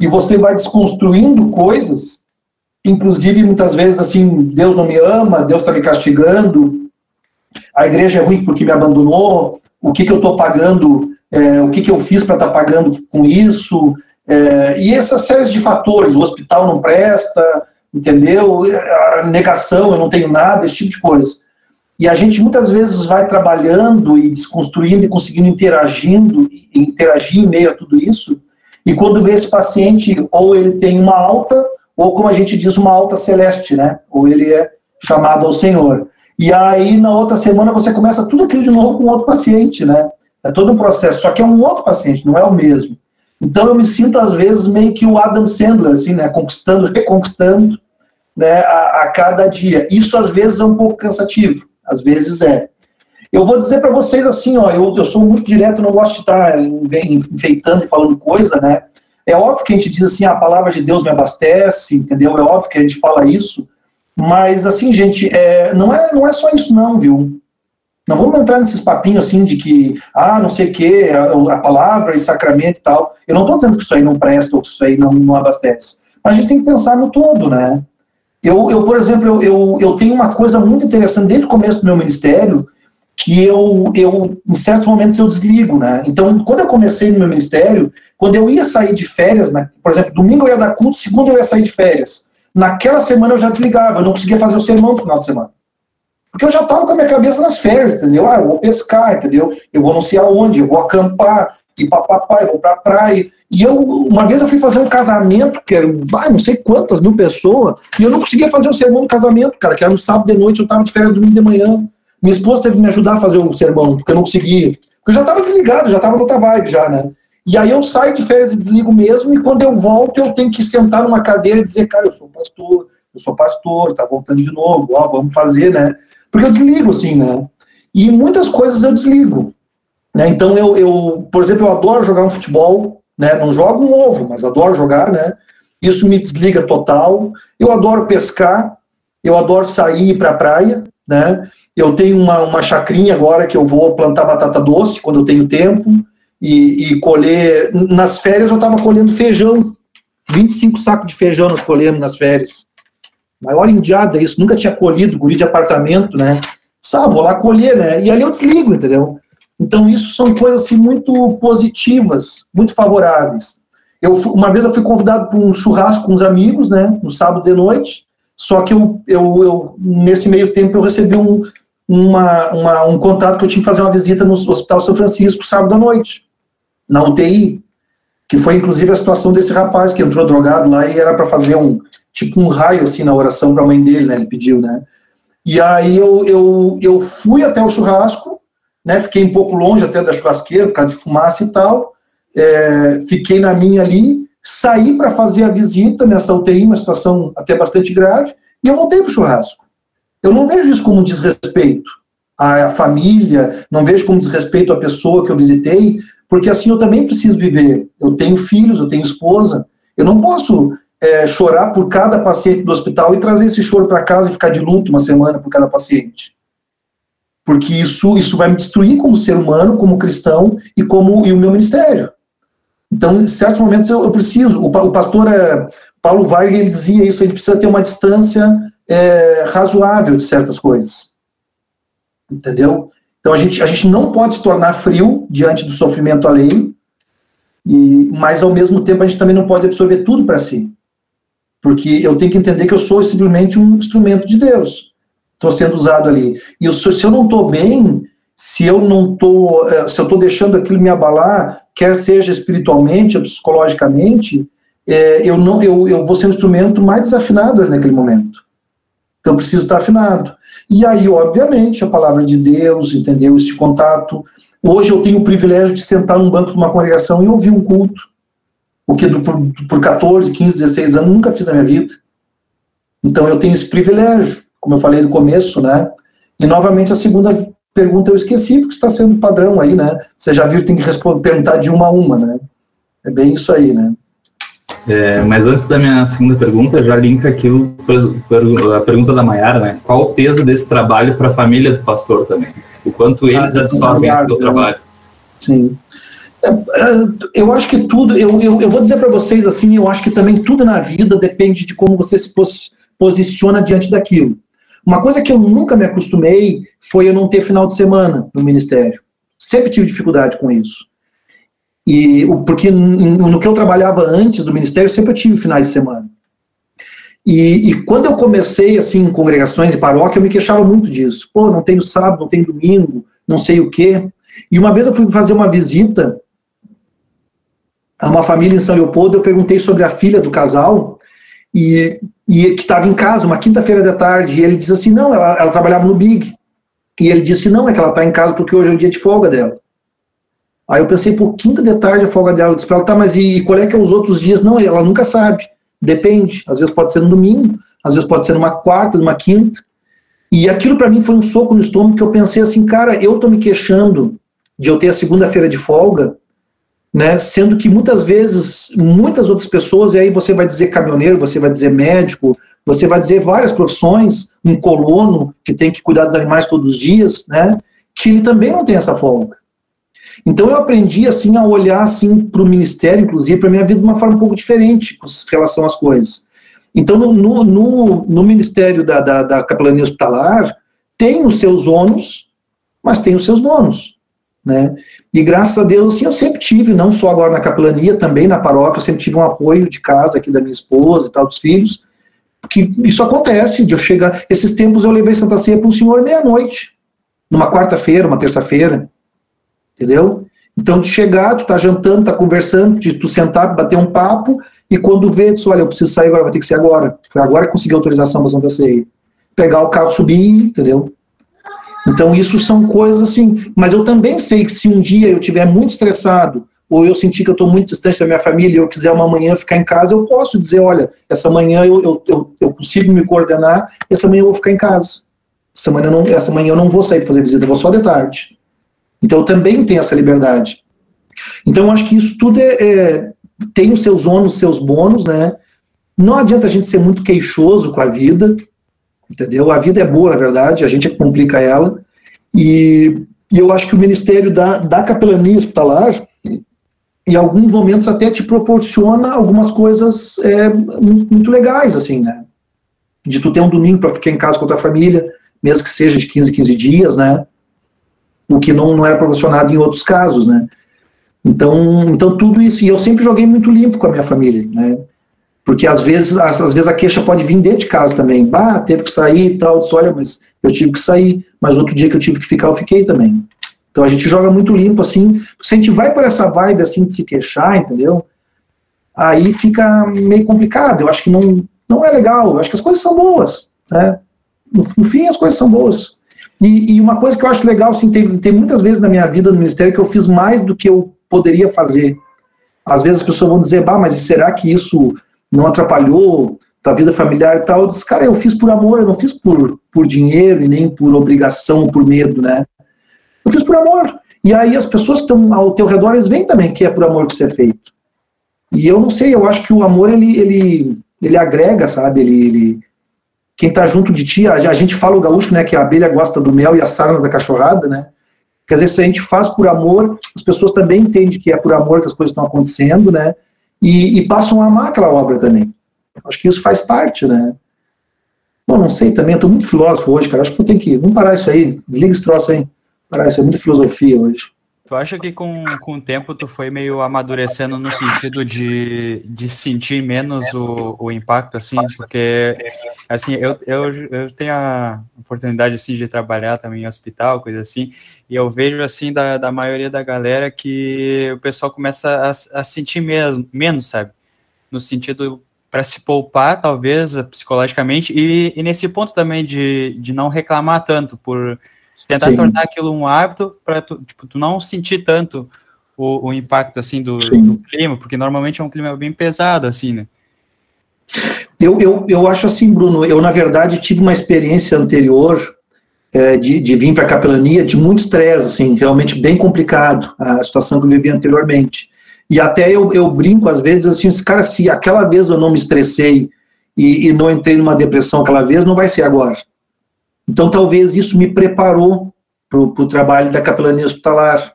E você vai desconstruindo coisas, inclusive muitas vezes assim, Deus não me ama, Deus está me castigando, a igreja é ruim porque me abandonou, o que, que eu estou pagando, é, o que, que eu fiz para estar tá pagando com isso, é, e essas séries de fatores, o hospital não presta, entendeu? A negação, eu não tenho nada, esse tipo de coisa. E a gente muitas vezes vai trabalhando e desconstruindo e conseguindo interagindo, interagir em meio a tudo isso. E quando vê esse paciente, ou ele tem uma alta, ou como a gente diz, uma alta celeste, né? Ou ele é chamado ao Senhor. E aí, na outra semana, você começa tudo aquilo de novo com outro paciente, né? É todo um processo, só que é um outro paciente, não é o mesmo. Então, eu me sinto, às vezes, meio que o Adam Sandler, assim, né? Conquistando, reconquistando, né? A, a cada dia. Isso, às vezes, é um pouco cansativo. Às vezes é. Eu vou dizer para vocês assim, ó, eu, eu sou muito direto, não gosto de estar enfeitando e falando coisa, né? É óbvio que a gente diz assim, a palavra de Deus me abastece, entendeu? É óbvio que a gente fala isso, mas assim, gente, é, não, é, não é só isso não, viu? Não vamos entrar nesses papinhos assim de que, ah, não sei o que, a, a, palavra e sacramento e tal. Eu não estou dizendo que isso aí não presta ou que isso aí não, não abastece. Mas a gente tem que pensar no todo, né? Eu, eu por exemplo, eu, eu, eu tenho uma coisa muito interessante desde o começo do meu ministério, que eu, eu, em certos momentos, eu desligo, né? Então, quando eu comecei no meu ministério, quando eu ia sair de férias, né, por exemplo, domingo eu ia dar culto, segunda eu ia sair de férias. Naquela semana eu já desligava, eu não conseguia fazer o sermão no final de semana. Porque eu já estava com a minha cabeça nas férias, entendeu? Ah, eu vou pescar, entendeu? Eu vou não sei aonde, eu vou acampar, e eu vou pra praia. E eu, uma vez eu fui fazer um casamento, que era, não sei quantas mil pessoas, e eu não conseguia fazer o sermão do casamento, cara, que era no sábado de noite, eu estava de férias domingo de manhã. Minha esposa teve que me ajudar a fazer o sermão, porque eu não conseguia. Porque eu já estava desligado, já estava no vibe já, né? E aí eu saio de férias e desligo mesmo, e quando eu volto, eu tenho que sentar numa cadeira e dizer, cara, eu sou pastor, eu sou pastor, tá voltando de novo, ó, vamos fazer, né? Porque eu desligo, assim, né? E muitas coisas eu desligo. Né? Então, eu, eu, por exemplo, eu adoro jogar um futebol, né? não jogo um ovo, mas adoro jogar, né? Isso me desliga total. Eu adoro pescar, eu adoro sair para a praia, né? Eu tenho uma, uma chacrinha agora que eu vou plantar batata doce quando eu tenho tempo e, e colher. Nas férias eu estava colhendo feijão, 25 sacos de feijão nós colhemos nas férias. Maior indiada isso, nunca tinha colhido, guri de apartamento, né? Sabe, vou lá colher, né? E ali eu desligo, entendeu? Então isso são coisas assim, muito positivas, muito favoráveis. Eu, uma vez eu fui convidado para um churrasco com uns amigos, né, no sábado de noite, só que eu, eu, eu nesse meio tempo eu recebi um, uma, uma, um contato que eu tinha que fazer uma visita no Hospital São Francisco sábado à noite, na UTI, que foi inclusive a situação desse rapaz que entrou drogado lá e era para fazer um tipo um raio assim na oração para a mãe dele, né? Ele pediu, né? E aí eu, eu, eu fui até o churrasco, né? Fiquei um pouco longe até da churrasqueira por causa de fumaça e tal é, fiquei na minha ali, saí para fazer a visita nessa UTI, uma situação até bastante grave, e eu voltei para o churrasco. Eu não vejo isso como desrespeito à família, não vejo como desrespeito à pessoa que eu visitei, porque assim eu também preciso viver. Eu tenho filhos, eu tenho esposa, eu não posso é, chorar por cada paciente do hospital e trazer esse choro para casa e ficar de luto uma semana por cada paciente. Porque isso, isso vai me destruir como ser humano, como cristão e como e o meu ministério. Então, em certos momentos eu, eu preciso. O, o pastor é, Paulo Vargas ele dizia isso. Ele precisa ter uma distância é, razoável de certas coisas, entendeu? Então a gente a gente não pode se tornar frio diante do sofrimento alheio, e mas ao mesmo tempo a gente também não pode absorver tudo para si, porque eu tenho que entender que eu sou simplesmente um instrumento de Deus, estou sendo usado ali. E eu, se eu não estou bem, se eu não tô, eh, se eu estou deixando aquilo me abalar, quer seja espiritualmente ou psicologicamente, é, eu não, eu, eu vou ser um instrumento mais desafinado ali naquele momento. Então eu preciso estar afinado. E aí, obviamente, a palavra de Deus, entendeu? Este contato. Hoje eu tenho o privilégio de sentar num banco de uma congregação e ouvir um culto. O que por, por 14, 15, 16 anos nunca fiz na minha vida. Então eu tenho esse privilégio, como eu falei no começo, né? E novamente a segunda pergunta eu esqueci, porque está sendo padrão aí, né? Você já viu, tem que responder, perguntar de uma a uma, né? É bem isso aí, né? É, mas antes da minha segunda pergunta, já linka aquilo, a pergunta da Maiara, né? Qual o peso desse trabalho para a família do pastor também? O quanto eles ah, absorvem esse teu trabalho? Sim. É, é, eu acho que tudo, eu, eu, eu vou dizer para vocês assim, eu acho que também tudo na vida depende de como você se pos, posiciona diante daquilo. Uma coisa que eu nunca me acostumei foi eu não ter final de semana no ministério. Sempre tive dificuldade com isso. E porque no que eu trabalhava antes do ministério, sempre eu tive finais de semana. E, e, quando eu comecei assim em congregações e paróquia, eu me queixava muito disso. Pô, não tenho sábado, não tenho domingo, não sei o quê. E uma vez eu fui fazer uma visita a uma família em São Leopoldo, eu perguntei sobre a filha do casal e, e que estava em casa, uma quinta-feira da tarde, e ele disse assim, não, ela, ela trabalhava no Big. E ele disse, não, é que ela está em casa porque hoje é o dia de folga dela. Aí eu pensei, por quinta de tarde a folga dela. Eu disse para ela, tá, mas e, e qual é que é os outros dias? Não, ela nunca sabe. Depende. Às vezes pode ser no domingo, às vezes pode ser numa quarta, numa quinta. E aquilo para mim foi um soco no estômago que eu pensei assim, cara, eu tô me queixando de eu ter a segunda-feira de folga, né? Sendo que muitas vezes, muitas outras pessoas, e aí você vai dizer caminhoneiro, você vai dizer médico, você vai dizer várias profissões, um colono que tem que cuidar dos animais todos os dias, né? Que ele também não tem essa folga. Então eu aprendi assim a olhar assim para o ministério, inclusive para minha vida de uma forma um pouco diferente com relação às coisas. Então no, no, no, ministério da, da, da capelania hospitalar tem os seus ônus, mas tem os seus bônus. Né? E graças a Deus, assim, eu sempre tive, não só agora na capelania, também na paróquia, eu sempre tive um apoio de casa aqui da minha esposa e tal, dos filhos, que isso acontece, de eu chegar, esses tempos eu levei Santa Ceia para um senhor meia-noite, numa quarta-feira, uma terça-feira, entendeu? Então, de chegar, tu tá jantando, tá conversando, de tu sentar, bater um papo, e quando vê, tu olha, eu preciso sair agora, vai ter que ser agora. Foi agora que consegui autorização para Santa Ceia. Pegar o carro, subir, entendeu? Então, isso são coisas assim. Mas eu também sei que se um dia eu estiver muito estressado, ou eu sentir que eu estou muito distante da minha família e eu quiser uma manhã ficar em casa, eu posso dizer: olha, essa manhã eu, eu, eu, eu consigo me coordenar, essa manhã eu vou ficar em casa. essa manhã, não, essa manhã eu não vou sair para fazer visita, eu vou só de tarde. Então eu também tenho essa liberdade. Então eu acho que isso tudo é, é tem os seus ônus, os seus bônus, né? Não adianta a gente ser muito queixoso com a vida, entendeu? A vida é boa, na verdade, a gente é que complica ela. E, e eu acho que o Ministério da, da Capelania Hospitalar, em alguns momentos, até te proporciona algumas coisas é, muito, legais, assim, né? De tu ter um domingo para ficar em casa com a tua família, mesmo que seja de 15, 15 dias, né? O que não, não era proporcionado em outros casos, né? Então, então tudo isso, e eu sempre joguei muito limpo com a minha família, né? Porque às vezes, às, às vezes a queixa pode vir dentro de casa também. Bah, teve que sair e tal. Disse, olha, mas eu tive que sair. Mas outro dia que eu tive que ficar, eu fiquei também. Então a gente joga muito limpo, assim. Se a gente vai para essa vibe, assim, de se queixar, entendeu? Aí fica meio complicado. Eu acho que não, não é legal. Eu acho que as coisas são boas, né? No, no fim, as coisas são boas. E, e, uma coisa que eu acho legal, assim, tem, tem muitas vezes na minha vida no ministério que eu fiz mais do que eu poderia fazer. Às vezes as pessoas vão dizer, bah, mas será que isso não atrapalhou tua vida familiar e tal. Eu disse, cara, eu fiz por amor, eu não fiz por, por dinheiro e nem por obrigação ou por medo, né? Eu fiz por amor. E aí as pessoas que estão ao teu redor, eles veem também que é por amor que isso é feito. E eu não sei, eu acho que o amor, ele, ele, ele agrega, sabe? Ele, ele quem está junto de ti, a, a, gente fala o gaúcho, né, que a abelha gosta do mel e a sarna da cachorrada, né? Quer dizer, se a gente faz por amor, as pessoas também entendem que é por amor que as coisas estão acontecendo, né? E, e passam a amar aquela obra também. Acho que isso faz parte, né? Bom, não sei também, eu tô muito filósofo hoje, cara. Acho que eu tenho que. Vamos parar isso aí. Desliga esse troço aí. Parar isso é muito filosofia hoje. Tu acha que com, com o tempo tu foi meio amadurecendo no sentido de, de sentir menos o, o impacto, assim? Porque, assim, eu, eu, eu tenho a oportunidade, assim, de trabalhar também em hospital, coisa assim, e eu vejo, assim, da, da maioria da galera que o pessoal começa a, a sentir mesmo, menos, sabe? No sentido para se poupar, talvez, psicologicamente, e, e nesse ponto também de, de não reclamar tanto por Tentar Sim. tornar aquilo um hábito para tu, tipo, tu não sentir tanto o, o impacto assim do, do, clima, porque normalmente é um clima bem pesado, assim, né? Eu, eu, eu acho assim, Bruno, eu na verdade tive uma experiência anterior é, de, de vir para a capelania de muito estresse, assim, realmente bem complicado a situação que eu vivi anteriormente. E até eu, eu brinco às vezes assim, cara, se aquela vez eu não me estressei e, e não entrei numa depressão aquela vez, não vai ser agora. Então, talvez isso me preparou para o trabalho da capelania hospitalar,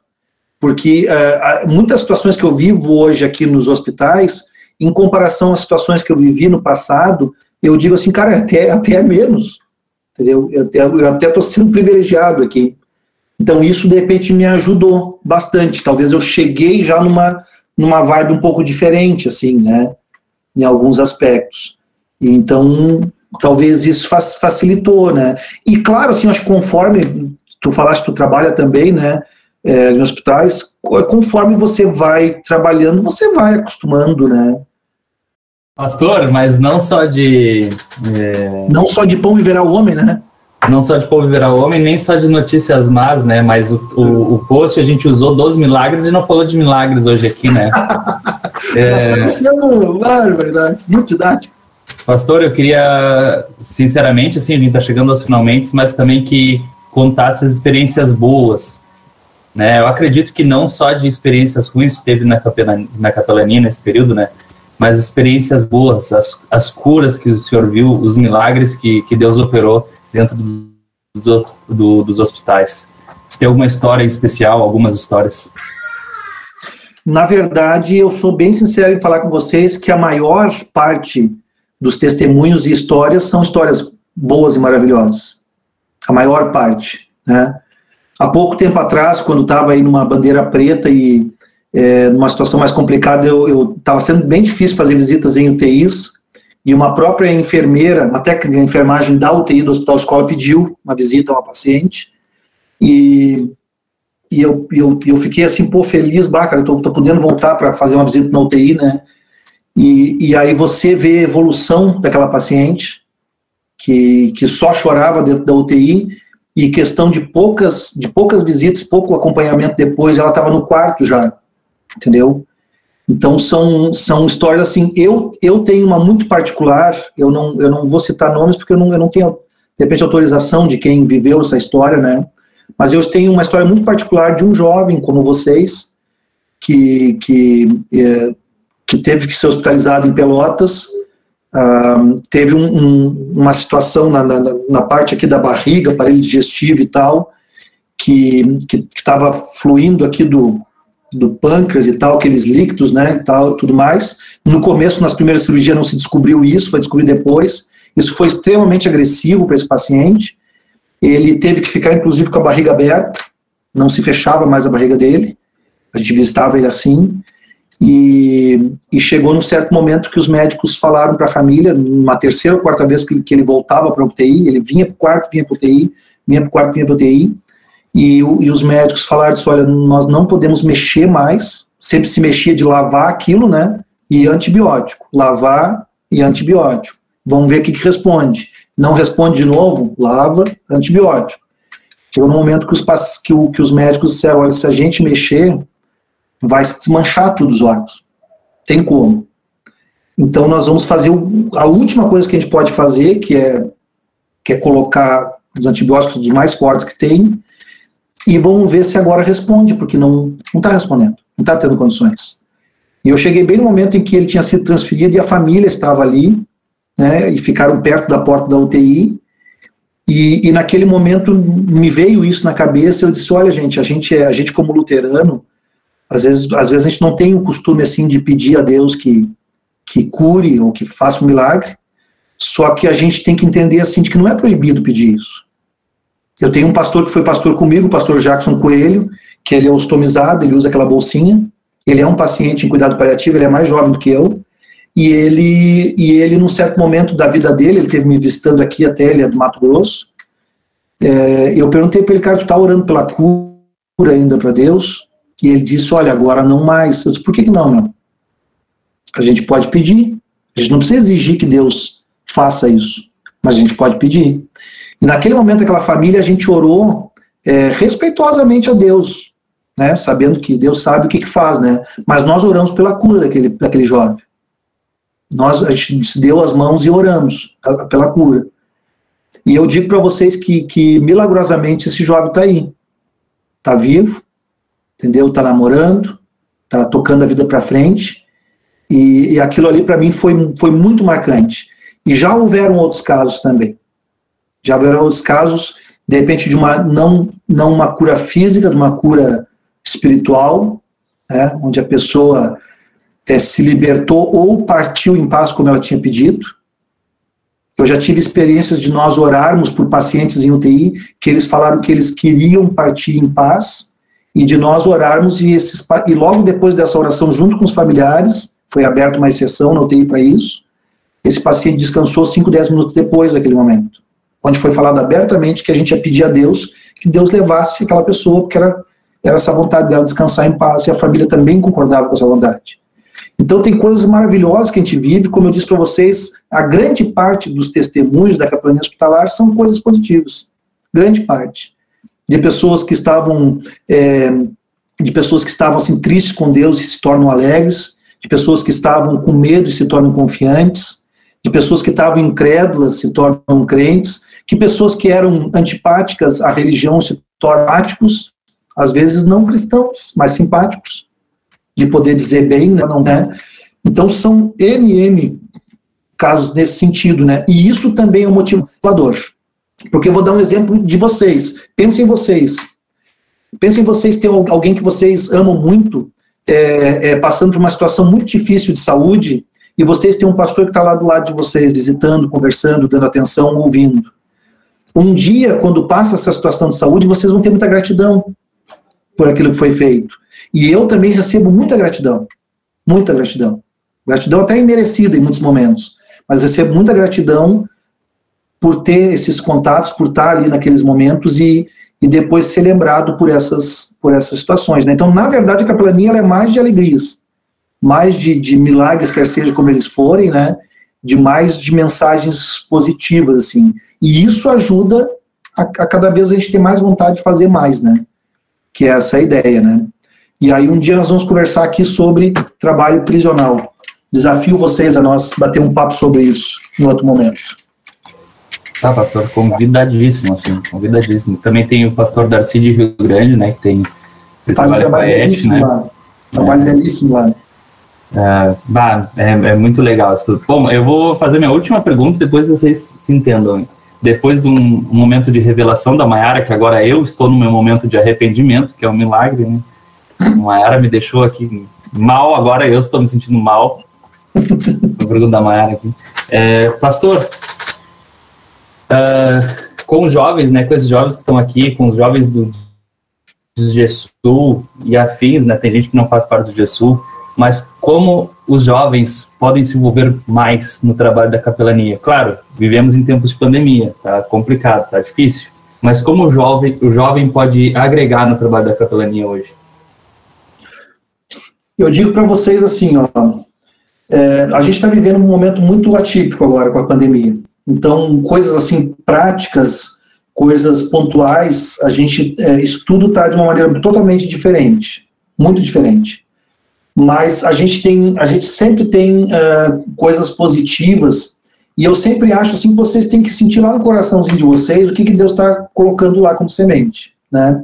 porque uh, muitas situações que eu vivo hoje aqui nos hospitais, em comparação às situações que eu vivi no passado, eu digo assim, cara, até, até é menos, entendeu? Eu até estou sendo privilegiado aqui. Então, isso, de repente, me ajudou bastante. Talvez eu cheguei já numa, numa vibe um pouco diferente, assim, né? Em alguns aspectos. Então, talvez isso facilitou, né? E claro, assim, acho que conforme tu falaste, tu trabalha também, né, é, em hospitais, conforme você vai trabalhando, você vai acostumando, né? Pastor, mas não só de... É... Não só de pão viverá o homem, né? Não só de pão viverá o homem, nem só de notícias más, né? Mas o, o, o post a gente usou dos milagres e não falou de milagres hoje aqui, né? é... Nós estamos verdade, muito didático. Pastor, eu queria, sinceramente, assim, a gente está chegando aos finalmente, mas também que contasse as experiências boas. Né? Eu acredito que não só de experiências ruins teve na capelania, na capelania nesse período, né? Mas experiências boas, as, as curas que o senhor viu, os milagres que, que Deus operou dentro do, do, do, dos hospitais. Se tem alguma história especial, algumas histórias? Na verdade, eu sou bem sincero em falar com vocês que a maior parte dos testemunhos e histórias são histórias boas e maravilhosas. A maior parte, né? Há pouco tempo atrás, quando estava aí numa bandeira preta e é, numa situação mais complicada, eu estava sendo bem difícil fazer visitas em UTIs e uma própria enfermeira, uma técnica de enfermagem da UTI do Hospital Escola pediu uma visita a uma paciente e, e eu, eu, eu fiquei assim, pô, feliz, tô, tô podendo voltar para fazer uma visita na UTI, né? E, e aí você vê a evolução daquela paciente que, que só chorava dentro da UTI e questão de poucas, de poucas visitas, pouco acompanhamento depois, ela estava no quarto já, entendeu? Então são, são histórias assim, eu, eu tenho uma muito particular, eu não, eu não vou citar nomes porque eu não, eu não tenho de repente autorização de quem viveu essa história, né? Mas eu tenho uma história muito particular de um jovem como vocês, que, que, é, que teve que ser hospitalizado em Pelotas, uh, teve um, um, uma situação na, na, na, parte aqui da barriga, aparelho digestivo e tal, que estava fluindo aqui do, do pâncreas e tal, aqueles líquidos, né, e tal, tudo mais. No começo, nas primeiras cirurgias, não se descobriu isso, foi descobrir depois. Isso foi extremamente agressivo para esse paciente. Ele teve que ficar, inclusive, com a barriga aberta, não se fechava mais a barriga dele. A gente visitava ele assim. E, e chegou num certo momento que os médicos falaram para a família, numa terceira ou quarta vez que, que ele voltava para a UTI, ele vinha para o quarto, vinha para a UTI, vinha para o quarto, vinha para a UTI, e, e os médicos falaram assim, olha, nós não podemos mexer mais, sempre se mexia de lavar aquilo, né, e antibiótico, lavar e antibiótico. Vamos ver o que, que responde. Não responde de novo, lava, antibiótico. Chegou no momento que os, que, o, que os médicos disseram, olha, se a gente mexer, vai se desmanchar todos os órgãos. Tem como. Então nós vamos fazer o, a última coisa que a gente pode fazer, que é, que é colocar os antibióticos dos mais fortes que tem, e vamos ver se agora responde, porque não está respondendo, não está tendo condições. E eu cheguei bem no momento em que ele tinha sido transferido e a família estava ali, né, e ficaram perto da porta da UTI, e, e naquele momento me veio isso na cabeça, eu disse, olha gente, a gente, é, a gente como luterano, às vezes, às vezes a gente não tem o costume assim de pedir a Deus que, que cure ou que faça um milagre, só que a gente tem que entender assim de que não é proibido pedir isso. Eu tenho um pastor que foi pastor comigo, o pastor Jackson Coelho, que ele é ostomizado, ele usa aquela bolsinha. Ele é um paciente em cuidado paliativo, ele é mais jovem do que eu. E ele, e ele num certo momento da vida dele, ele teve me visitando aqui até, ele é do Mato Grosso. É, eu perguntei para ele, cara, tu tá orando pela cura ainda para Deus? E ele disse, olha, agora não mais. Eu disse, por que, que não, meu? A gente pode pedir. A gente não precisa exigir que Deus faça isso, mas a gente pode pedir. E naquele momento, aquela família, a gente orou é, respeitosamente a Deus, né, sabendo que Deus sabe o que, que faz, né, mas nós oramos pela cura daquele, daquele jovem. Nós, a gente se deu as mãos e oramos pela cura. E eu digo para vocês que, que, milagrosamente, esse jovem está aí. Está vivo, entendeu? Está namorando, está tocando a vida para frente. E, e, aquilo ali, para mim, foi, foi muito marcante. E já houveram outros casos também. Já haverá outros casos, de repente, de uma não, não uma cura física, de uma cura espiritual, né, onde a pessoa é, se libertou ou partiu em paz como ela tinha pedido. Eu já tive experiências de nós orarmos por pacientes em UTI que eles falaram que eles queriam partir em paz e de nós orarmos e, esses, e logo depois dessa oração junto com os familiares, foi aberta uma exceção na UTI para isso, esse paciente descansou 5, 10 minutos depois daquele momento onde foi falado abertamente que a gente ia pedir a Deus que Deus levasse aquela pessoa, porque era, era essa vontade dela descansar em paz, e a família também concordava com essa vontade. Então tem coisas maravilhosas que a gente vive, como eu disse para vocês, a grande parte dos testemunhos da capelania hospitalar são coisas positivas, grande parte. De pessoas que estavam, é, de pessoas que estavam assim, tristes com Deus e se tornam alegres, de pessoas que estavam com medo e se tornam confiantes, de pessoas que estavam incrédulas se tornam crentes, que pessoas que eram antipáticas à religião se tornam simpáticos, às vezes não cristãos, mas simpáticos, de poder dizer bem, né, não é? Então são N, casos nesse sentido, né? E isso também é um motivador. Porque eu vou dar um exemplo de vocês. Pensem em vocês. Pensem em vocês ter alguém que vocês amam muito, é, é, passando por uma situação muito difícil de saúde, e vocês têm um pastor que está lá do lado de vocês, visitando, conversando, dando atenção, ouvindo. Um dia, quando passa essa situação de saúde, vocês vão ter muita gratidão por aquilo que foi feito. E eu também recebo muita gratidão. Muita gratidão. Gratidão até imerecida em muitos momentos. Mas recebo muita gratidão por ter esses contatos, por estar ali naqueles momentos e, e depois ser lembrado por essas, por essas situações. Né? Então, na verdade, a capelania é mais de alegrias mais de, de milagres, quer seja como eles forem, né? De mais de mensagens positivas, assim. E isso ajuda a, a cada vez a gente ter mais vontade de fazer mais, né? Que é essa a ideia, né? E aí um dia nós vamos conversar aqui sobre trabalho prisional. Desafio vocês a nós bater um papo sobre isso em outro momento. Tá, pastor, convidadíssimo, assim, convidadíssimo. Também tem o pastor Darcy de Rio Grande, né, que tem... Faz um trabalho belíssimo né? lá. Trabalho é. belíssimo lá. É, bah, é, é, muito legal isso tudo. Bom, eu vou fazer minha última pergunta, depois vocês se entendam. Depois de um, um momento de revelação da Mayara, que agora eu estou no meu momento de arrependimento, que é um milagre, né? A Mayara me deixou aqui mal, agora eu estou me sentindo mal. Vou perguntar da Mayara aqui. É, pastor, uh, com os jovens, né, com esses jovens que estão aqui, com os jovens do, do GESUL e afins, né, tem gente que não faz parte do GESUL, mas como os jovens podem se envolver mais no trabalho da capelania? Claro, vivemos em tempos de pandemia, tá complicado, tá difícil, mas como o jovem, o jovem pode agregar no trabalho da capelania hoje? Eu digo para vocês assim, ó, é, a gente está vivendo um momento muito atípico agora com a pandemia. Então, coisas assim práticas, coisas pontuais, a gente é, isso tudo está de uma maneira totalmente diferente, muito diferente mas a gente tem, a gente sempre tem uh, coisas positivas e eu sempre acho assim vocês têm que sentir lá no coraçãozinho de vocês o que, que Deus está colocando lá como semente, né?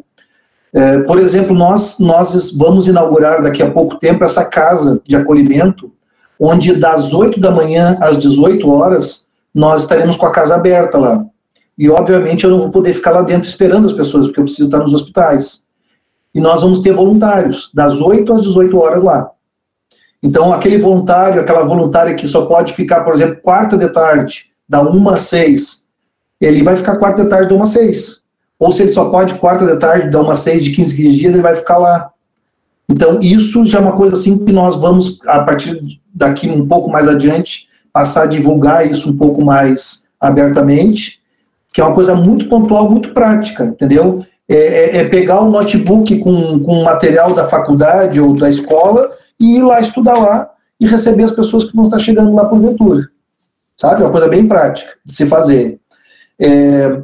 É, por exemplo, nós nós vamos inaugurar daqui a pouco tempo essa casa de acolhimento, onde das 8 da manhã às 18 horas nós estaremos com a casa aberta lá. E obviamente eu não vou poder ficar lá dentro esperando as pessoas, porque eu preciso estar nos hospitais e nós vamos ter voluntários, das 8 às 18 horas lá. Então, aquele voluntário, aquela voluntária que só pode ficar, por exemplo, quarta de tarde, da 1 às 6, ele vai ficar quarta de tarde da 1 às 6. Ou se ele só pode quarta de tarde, da 1 às 6, de 15, 15 dias, ele vai ficar lá. Então, isso já é uma coisa assim que nós vamos, a partir daqui um pouco mais adiante, passar a divulgar isso um pouco mais abertamente, que é uma coisa muito pontual, muito prática, entendeu? É, é, é, pegar o notebook com, com material da faculdade ou da escola e ir lá estudar lá e receber as pessoas que vão estar chegando lá porventura. Sabe? Uma coisa bem prática de se fazer. É,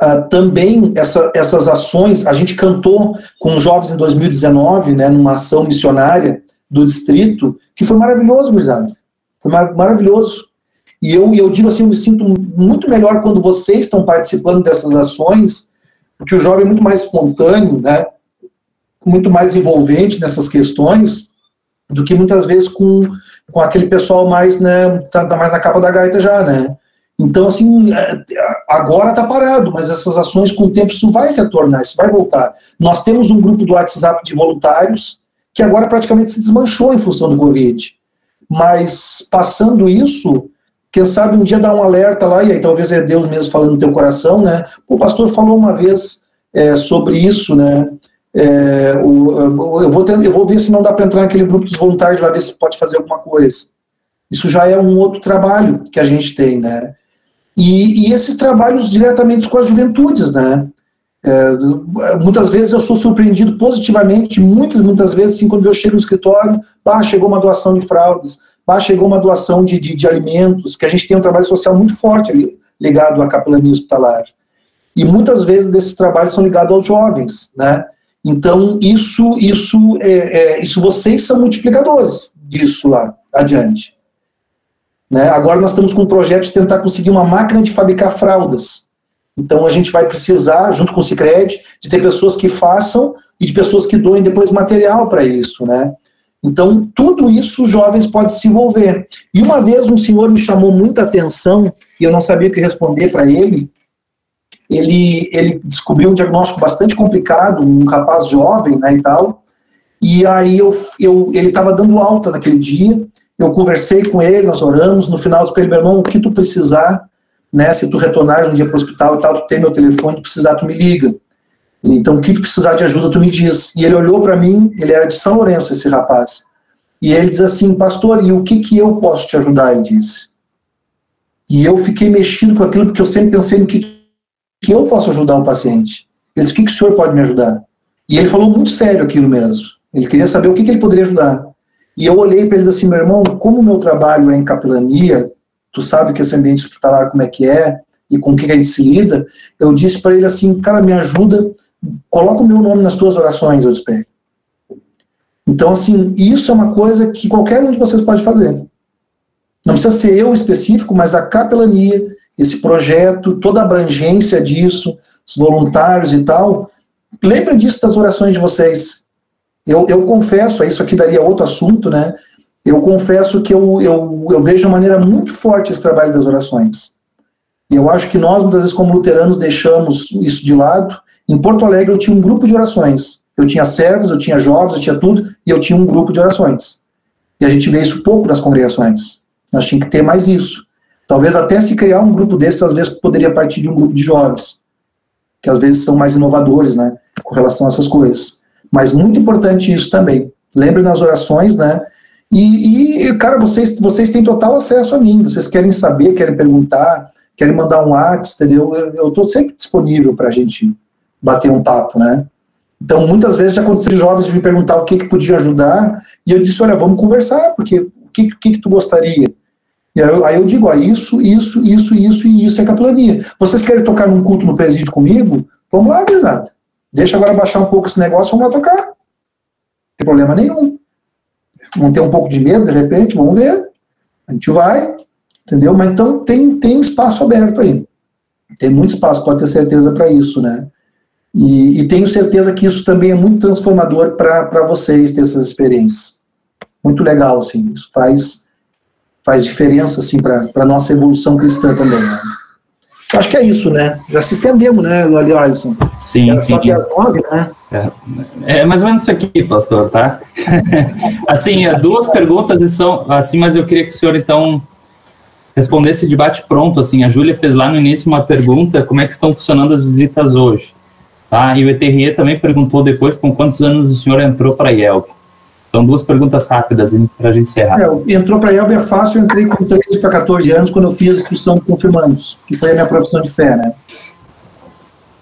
ah, também essa, essas ações, a gente cantou com jovens em 2019, né, numa ação missionária do distrito, que foi maravilhoso, gurizada. Foi mar maravilhoso. E eu, eu digo assim, eu me sinto muito melhor quando vocês estão participando dessas ações, porque o jovem é muito mais espontâneo, né, muito mais envolvente nessas questões, do que muitas vezes com, com aquele pessoal mais, né, tá, tá mais na capa da gaita já, né. Então, assim, é, agora está parado, mas essas ações com o tempo isso vai retornar, isso vai voltar. Nós temos um grupo do WhatsApp de voluntários que agora praticamente se desmanchou em função do Covid. Mas, passando isso, quem sabe um dia dar um alerta lá, e aí talvez é Deus mesmo falando no teu coração, né? O pastor falou uma vez é, sobre isso, né? É, o, eu, vou eu vou ver se não dá para entrar naquele grupo dos voluntários lá, ver se pode fazer alguma coisa. Isso já é um outro trabalho que a gente tem, né? E, e esses trabalhos diretamente com as juventudes, né? É, muitas vezes eu sou surpreendido positivamente, muitas, muitas vezes, assim, quando eu chego no escritório, bah, chegou uma doação de fraldas, Lá chegou uma doação de, de, de, alimentos, que a gente tem um trabalho social muito forte ali, ligado à capelania hospitalar. E muitas vezes desses trabalhos são ligados aos jovens, né? Então, isso, isso, é, é, isso vocês são multiplicadores disso lá adiante. Né? Agora nós estamos com um projeto de tentar conseguir uma máquina de fabricar fraldas. Então a gente vai precisar, junto com o Cicred, de ter pessoas que façam e de pessoas que doem depois material para isso, né? Então, tudo isso os jovens podem se envolver. E uma vez um senhor me chamou muita atenção, e eu não sabia o que responder para ele. ele. Ele descobriu um diagnóstico bastante complicado, um rapaz jovem né, e tal. E aí eu, eu, ele estava dando alta naquele dia, eu conversei com ele, nós oramos, no final eu disse para ele, meu irmão, o que tu precisar, né, se tu retornar um dia para o hospital e tal, tu tem meu telefone, tu precisar, tu me liga. Então, o que precisar de ajuda, tu me diz. E ele olhou para mim, ele era de São Lourenço, esse rapaz. E ele diz assim, pastor, e o que que eu posso te ajudar? Ele disse. E eu fiquei mexido com aquilo, porque eu sempre pensei no que, que eu posso ajudar o paciente. Ele disse, o que, que o senhor pode me ajudar? E ele falou muito sério aquilo mesmo. Ele queria saber o que, que ele poderia ajudar. E eu olhei para ele assim, meu irmão, como o meu trabalho é em capelania, tu sabe que esse ambiente hospitalar como é que é, e com o que a gente se lida, eu disse para ele assim, cara, me ajuda coloca o meu nome nas tuas orações, eu espero. Então, assim, isso é uma coisa que qualquer um de vocês pode fazer. Não precisa ser eu específico, mas a capelania, esse projeto, toda a abrangência disso, os voluntários e tal. Lembrem disso das orações de vocês. Eu, eu confesso, isso aqui daria outro assunto, né? Eu confesso que eu, eu, eu vejo de maneira muito forte esse trabalho das orações. E eu acho que nós, muitas vezes, como luteranos, deixamos isso de lado. Em Porto Alegre, eu tinha um grupo de orações. Eu tinha servos, eu tinha jovens, eu tinha tudo, e eu tinha um grupo de orações. E a gente vê isso pouco nas congregações. Nós tínhamos que ter mais isso. Talvez até se criar um grupo desses, às vezes poderia partir de um grupo de jovens, que às vezes são mais inovadores, né, com relação a essas coisas. Mas muito importante isso também. Lembre nas orações, né, e, e, cara, vocês, vocês têm total acesso a mim, vocês querem saber, querem perguntar, querem mandar um WhatsApp, entendeu? Eu estou sempre disponível para a gente bater um papo, né? Então, muitas vezes aconteceu jovens me perguntar o que, que podia ajudar, e eu disse, olha, vamos conversar, porque o que, que, que tu gostaria? E aí eu, aí eu digo, ó, isso, isso, isso, isso e isso é capelania. Vocês querem tocar num culto no presídio comigo? Vamos lá, verdade. Deixa agora baixar um pouco esse negócio, vamos lá tocar. Não tem problema nenhum. Vamos ter um pouco de medo, de repente, vamos ver. A gente vai, entendeu? Mas então tem, tem espaço aberto aí. Tem muito espaço, pode ter certeza para isso, né? E, e, tenho certeza que isso também é muito transformador para vocês ter essas experiências. Muito legal, assim. Isso faz faz diferença assim para a nossa evolução cristã também. Né? Acho que é isso, né? Já se estendemos, né, ali, Alisson? Sim, sim. Só que às nove, né? É, é, mais ou menos isso aqui, pastor, tá? assim, é, duas perguntas e são assim, mas eu queria que o senhor então respondesse de bate pronto, assim, a Júlia fez lá no início uma pergunta, como é que estão funcionando as visitas hoje? Tá? E o ETRE também perguntou depois com quantos anos o senhor entrou para a IELP. Então, duas perguntas rápidas para a gente encerrar. É, entrou para a IELB é fácil, eu entrei com 13 para 14 anos quando eu fiz a inscrição de confirmandos, que foi a minha profissão de fé, né?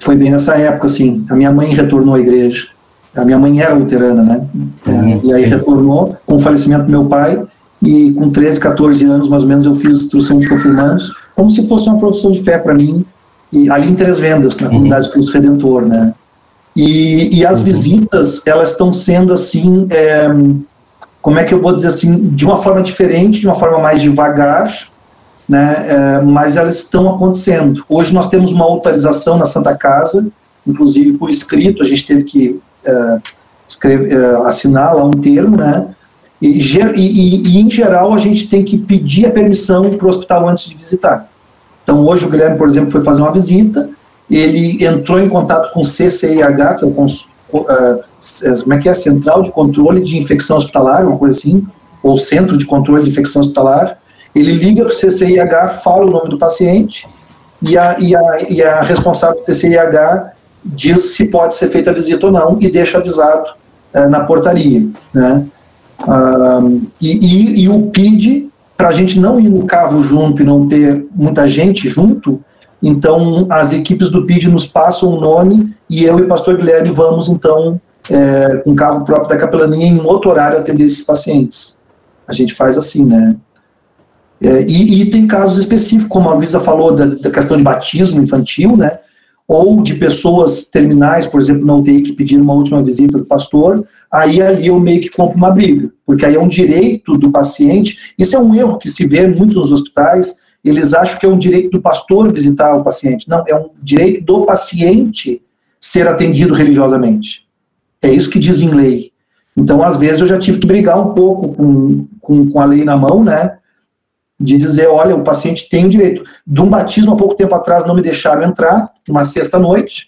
Foi bem nessa época, assim. A minha mãe retornou à igreja. A minha mãe era luterana, né? Uhum. e aí retornou com o falecimento do meu pai, e com 13, 14 anos, mais ou menos, eu fiz instrução de confirmandos, como se fosse uma profissão de fé para mim, e ali em Três Vendas, na uhum. comunidade Cristo Redentor, né? E, e as uhum. visitas, elas estão sendo assim, é, como é que eu vou dizer assim, de uma forma diferente, de uma forma mais devagar, né, é, mas elas estão acontecendo. Hoje nós temos uma autorização na Santa Casa, inclusive por escrito, a gente teve que é, escrever, é, assinar lá um termo, né, e, e, e, em geral a gente tem que pedir a permissão para o hospital antes de visitar. Então hoje o Guilherme, por exemplo, foi fazer uma visita, ele entrou em contato com o CCIH, que é o uh, como é que é? Central de Controle de Infecção Hospitalar, uma coisa assim, ou Centro de Controle de Infecção Hospitalar. Ele liga para o CCIH, fala o nome do paciente e a, e a, e a responsável do CCIH diz se pode ser feita a visita ou não e deixa avisado uh, na portaria. Né? Uh, e, e, e o PID, para a gente não ir no carro junto e não ter muita gente junto, então, as equipes do PID nos passam o nome e eu e o pastor Guilherme vamos, então, é, com o carro próprio da capelania, em outro horário, atender esses pacientes. A gente faz assim, né? É, e, e, tem casos específicos, como a Luísa falou, da, da, questão de batismo infantil, né? Ou de pessoas terminais, por exemplo, na UTI, que pediram uma última visita do pastor, aí ali eu meio que compro uma briga, porque aí é um direito do paciente, isso é um erro que se vê muito nos hospitais, eles acham que é um direito do pastor visitar o paciente. Não, é um direito do paciente ser atendido religiosamente. É isso que diz em lei. Então, às vezes, eu já tive que brigar um pouco com, com, com a lei na mão, né? De dizer, olha, o paciente tem o direito. De um batismo, há pouco tempo atrás, não me deixaram entrar, uma sexta-noite,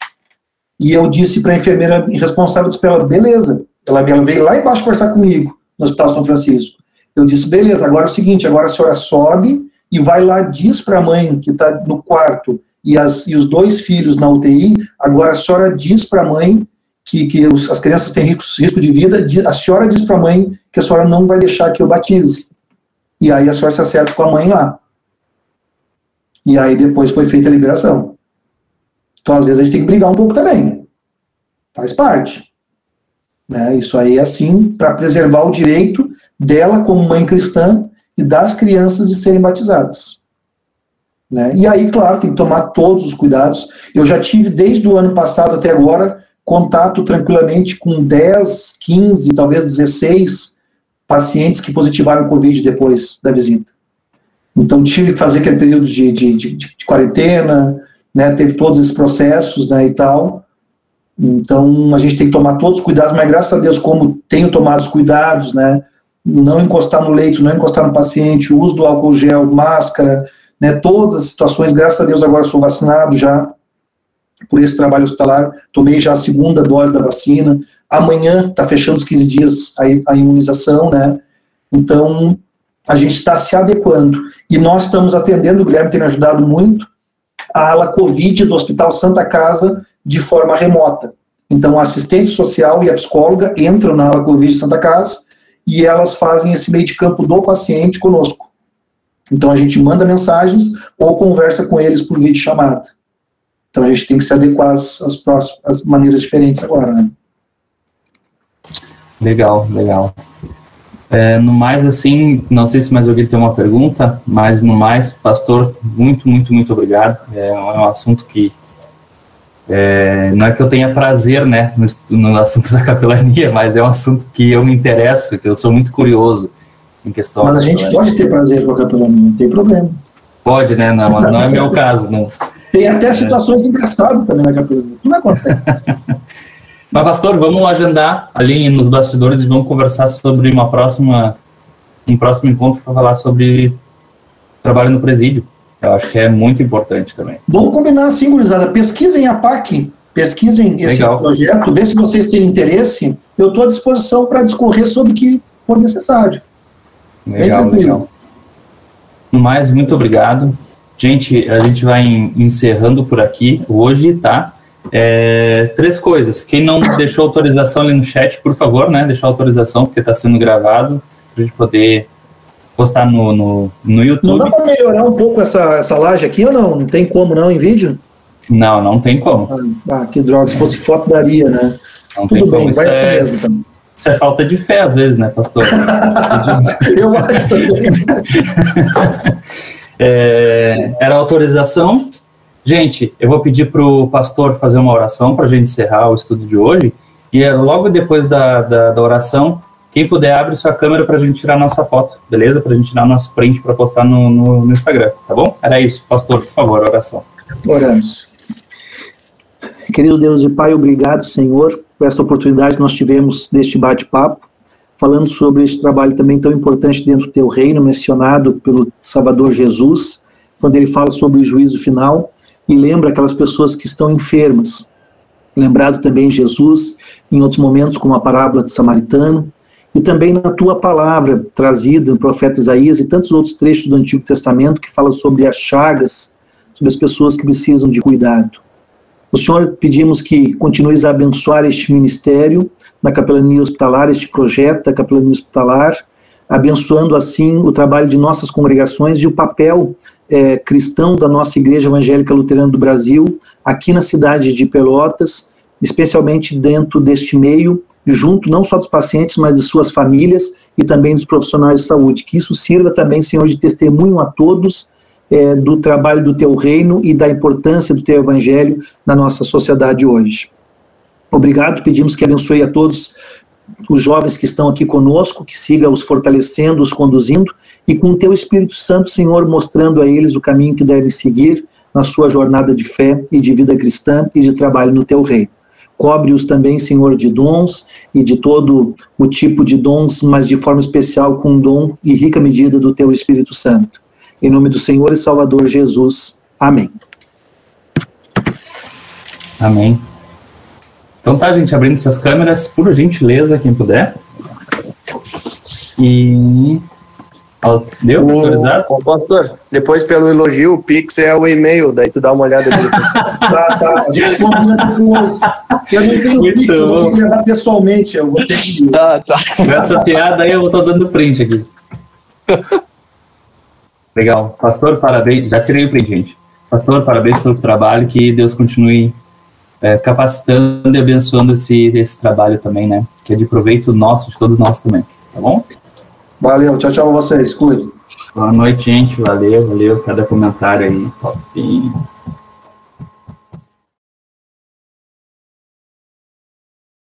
e eu disse para a enfermeira responsável, para ela, beleza. Ela, ela veio lá embaixo conversar comigo, no Hospital São Francisco. Eu disse, beleza, agora é o seguinte, agora a senhora sobe e vai lá, diz para a mãe que está no quarto e, as, e os dois filhos na UTI, agora a senhora diz para a mãe que, que os, as crianças têm risco, risco de vida, a senhora diz para a mãe que a senhora não vai deixar que eu batize. E aí a senhora se acerta com a mãe lá. E aí depois foi feita a liberação. Então, às vezes, a gente tem que brigar um pouco também. Faz parte. Né? Isso aí é assim, para preservar o direito dela como mãe cristã e das crianças de serem batizadas. Né? E aí, claro, tem que tomar todos os cuidados. Eu já tive, desde o ano passado até agora, contato tranquilamente com 10, 15, talvez 16 pacientes que positivaram Covid depois da visita. Então tive que fazer aquele período de, de, de, de quarentena, né, teve todos esses processos, né, e tal. Então a gente tem que tomar todos os cuidados, mas graças a Deus, como tenho tomado os cuidados, né, não encostar no leito, não encostar no paciente, uso do álcool gel, máscara, né, todas as situações, graças a Deus agora sou vacinado já por esse trabalho hospitalar, tomei já a segunda dose da vacina, amanhã está fechando os 15 dias a, a imunização, né, então a gente está se adequando, e nós estamos atendendo, o Guilherme tem ajudado muito, a ala Covid do Hospital Santa Casa de forma remota. Então, a assistente social e a psicóloga entram na ala Covid de Santa Casa e elas fazem esse meio de campo do paciente conosco. Então, a gente manda mensagens ou conversa com eles por vídeo chamada. Então, a gente tem que se adequar às, às, próximas, às maneiras diferentes agora, né? Legal, legal. É, no mais, assim, não sei se mais alguém tem uma pergunta, mas no mais, pastor, muito, muito, muito obrigado. É, é um assunto que é, não é que eu tenha prazer, né, no, no, assunto da capelania, mas é um assunto que eu me interesso, que eu sou muito curioso em questão. Mas a gente pode ter prazer com a capelania, não tem problema. Pode, né? Não, não é meu caso, não. Tem até situações engraçadas também na capelania. Tudo acontece. Mas, pastor, vamos agendar ali nos bastidores e vamos conversar sobre uma próxima, um próximo encontro para falar sobre trabalho no presídio. Eu acho que é muito importante também. Vamos combinar assim, gurizada. Pesquisem a PAC, pesquisem esse Legal. projeto, vê se vocês têm interesse. Eu estou à disposição para discorrer sobre o que for necessário. Legal, legal. No mais, muito obrigado. Gente, a gente vai encerrando por aqui hoje, tá? É, três coisas. Quem não deixou autorização ali no chat, por favor, né? Deixar autorização, porque está sendo gravado, para a gente poder postar no, no, no YouTube. Não dá para melhorar um pouco essa, essa laje aqui ou não? Não tem como não em vídeo? Não, não tem como. Ah, que droga. Se fosse foto, daria, né? Não Tudo bem, como. vai Isso assim é... mesmo também. Isso é falta de fé, às vezes, né, pastor? Eu acho é, Era autorização, Gente, eu vou pedir para o pastor fazer uma oração para a gente encerrar o estudo de hoje. E é logo depois da, da, da oração, quem puder, abre sua câmera para a gente tirar nossa foto, beleza? Para a gente tirar nosso print para postar no, no, no, Instagram, tá bom? Era isso, pastor, por favor, oração. Oramos. Querido Deus e Pai, obrigado, Senhor, por essa oportunidade que nós tivemos deste bate-papo, falando sobre este trabalho também tão importante dentro do teu reino, mencionado pelo Salvador Jesus, quando ele fala sobre o juízo final e lembra aquelas pessoas que estão enfermas. Lembrado também Jesus, em outros momentos, com a parábola de Samaritano, e também na tua palavra trazida no profeta Isaías e tantos outros trechos do Antigo Testamento que falam sobre as chagas, sobre as pessoas que precisam de cuidado. O Senhor pedimos que continues a abençoar este ministério na capelania hospitalar, este projeto da capelania hospitalar, abençoando assim o trabalho de nossas congregações e o papel é, cristão da nossa Igreja Evangélica Luterana do Brasil, aqui na cidade de Pelotas, especialmente dentro deste meio, junto não só dos pacientes, mas de suas famílias e também dos profissionais de saúde. Que isso sirva também, Senhor, de testemunho a todos é, do trabalho do Teu reino e da importância do Teu Evangelho na nossa sociedade hoje. Obrigado, pedimos que abençoe a todos os jovens que estão aqui conosco, que siga os fortalecendo, os conduzindo, e com o teu Espírito Santo, Senhor, mostrando a eles o caminho que devem seguir na sua jornada de fé e de vida cristã e de trabalho no teu reino. Cobre-os também, Senhor, de dons e de todo o tipo de dons, mas de forma especial com dom e rica medida do teu Espírito Santo. Em nome do Senhor e Salvador Jesus. Amém. Amém. Então tá, gente, abrindo suas câmeras, por gentileza, quem puder. E. Deu? O, autorizado? O pastor, depois pelo elogio, o Pix é o e-mail, daí tu dá uma olhada ali. tá, tá. A gente combina depois. Eu não tenho Muito Pix, eu vou ter que levar pessoalmente. Eu vou ter que. Tá, tá. Essa piada aí eu vou estar dando print aqui. Legal. Pastor, parabéns. Já tirei o print, gente. Pastor, parabéns pelo trabalho. Que Deus continue é, capacitando e abençoando esse, esse trabalho também, né? Que é de proveito nosso, de todos nós também, tá bom? Valeu, tchau, tchau a vocês, cuide. Boa noite, gente, valeu, valeu, cada comentário aí, top.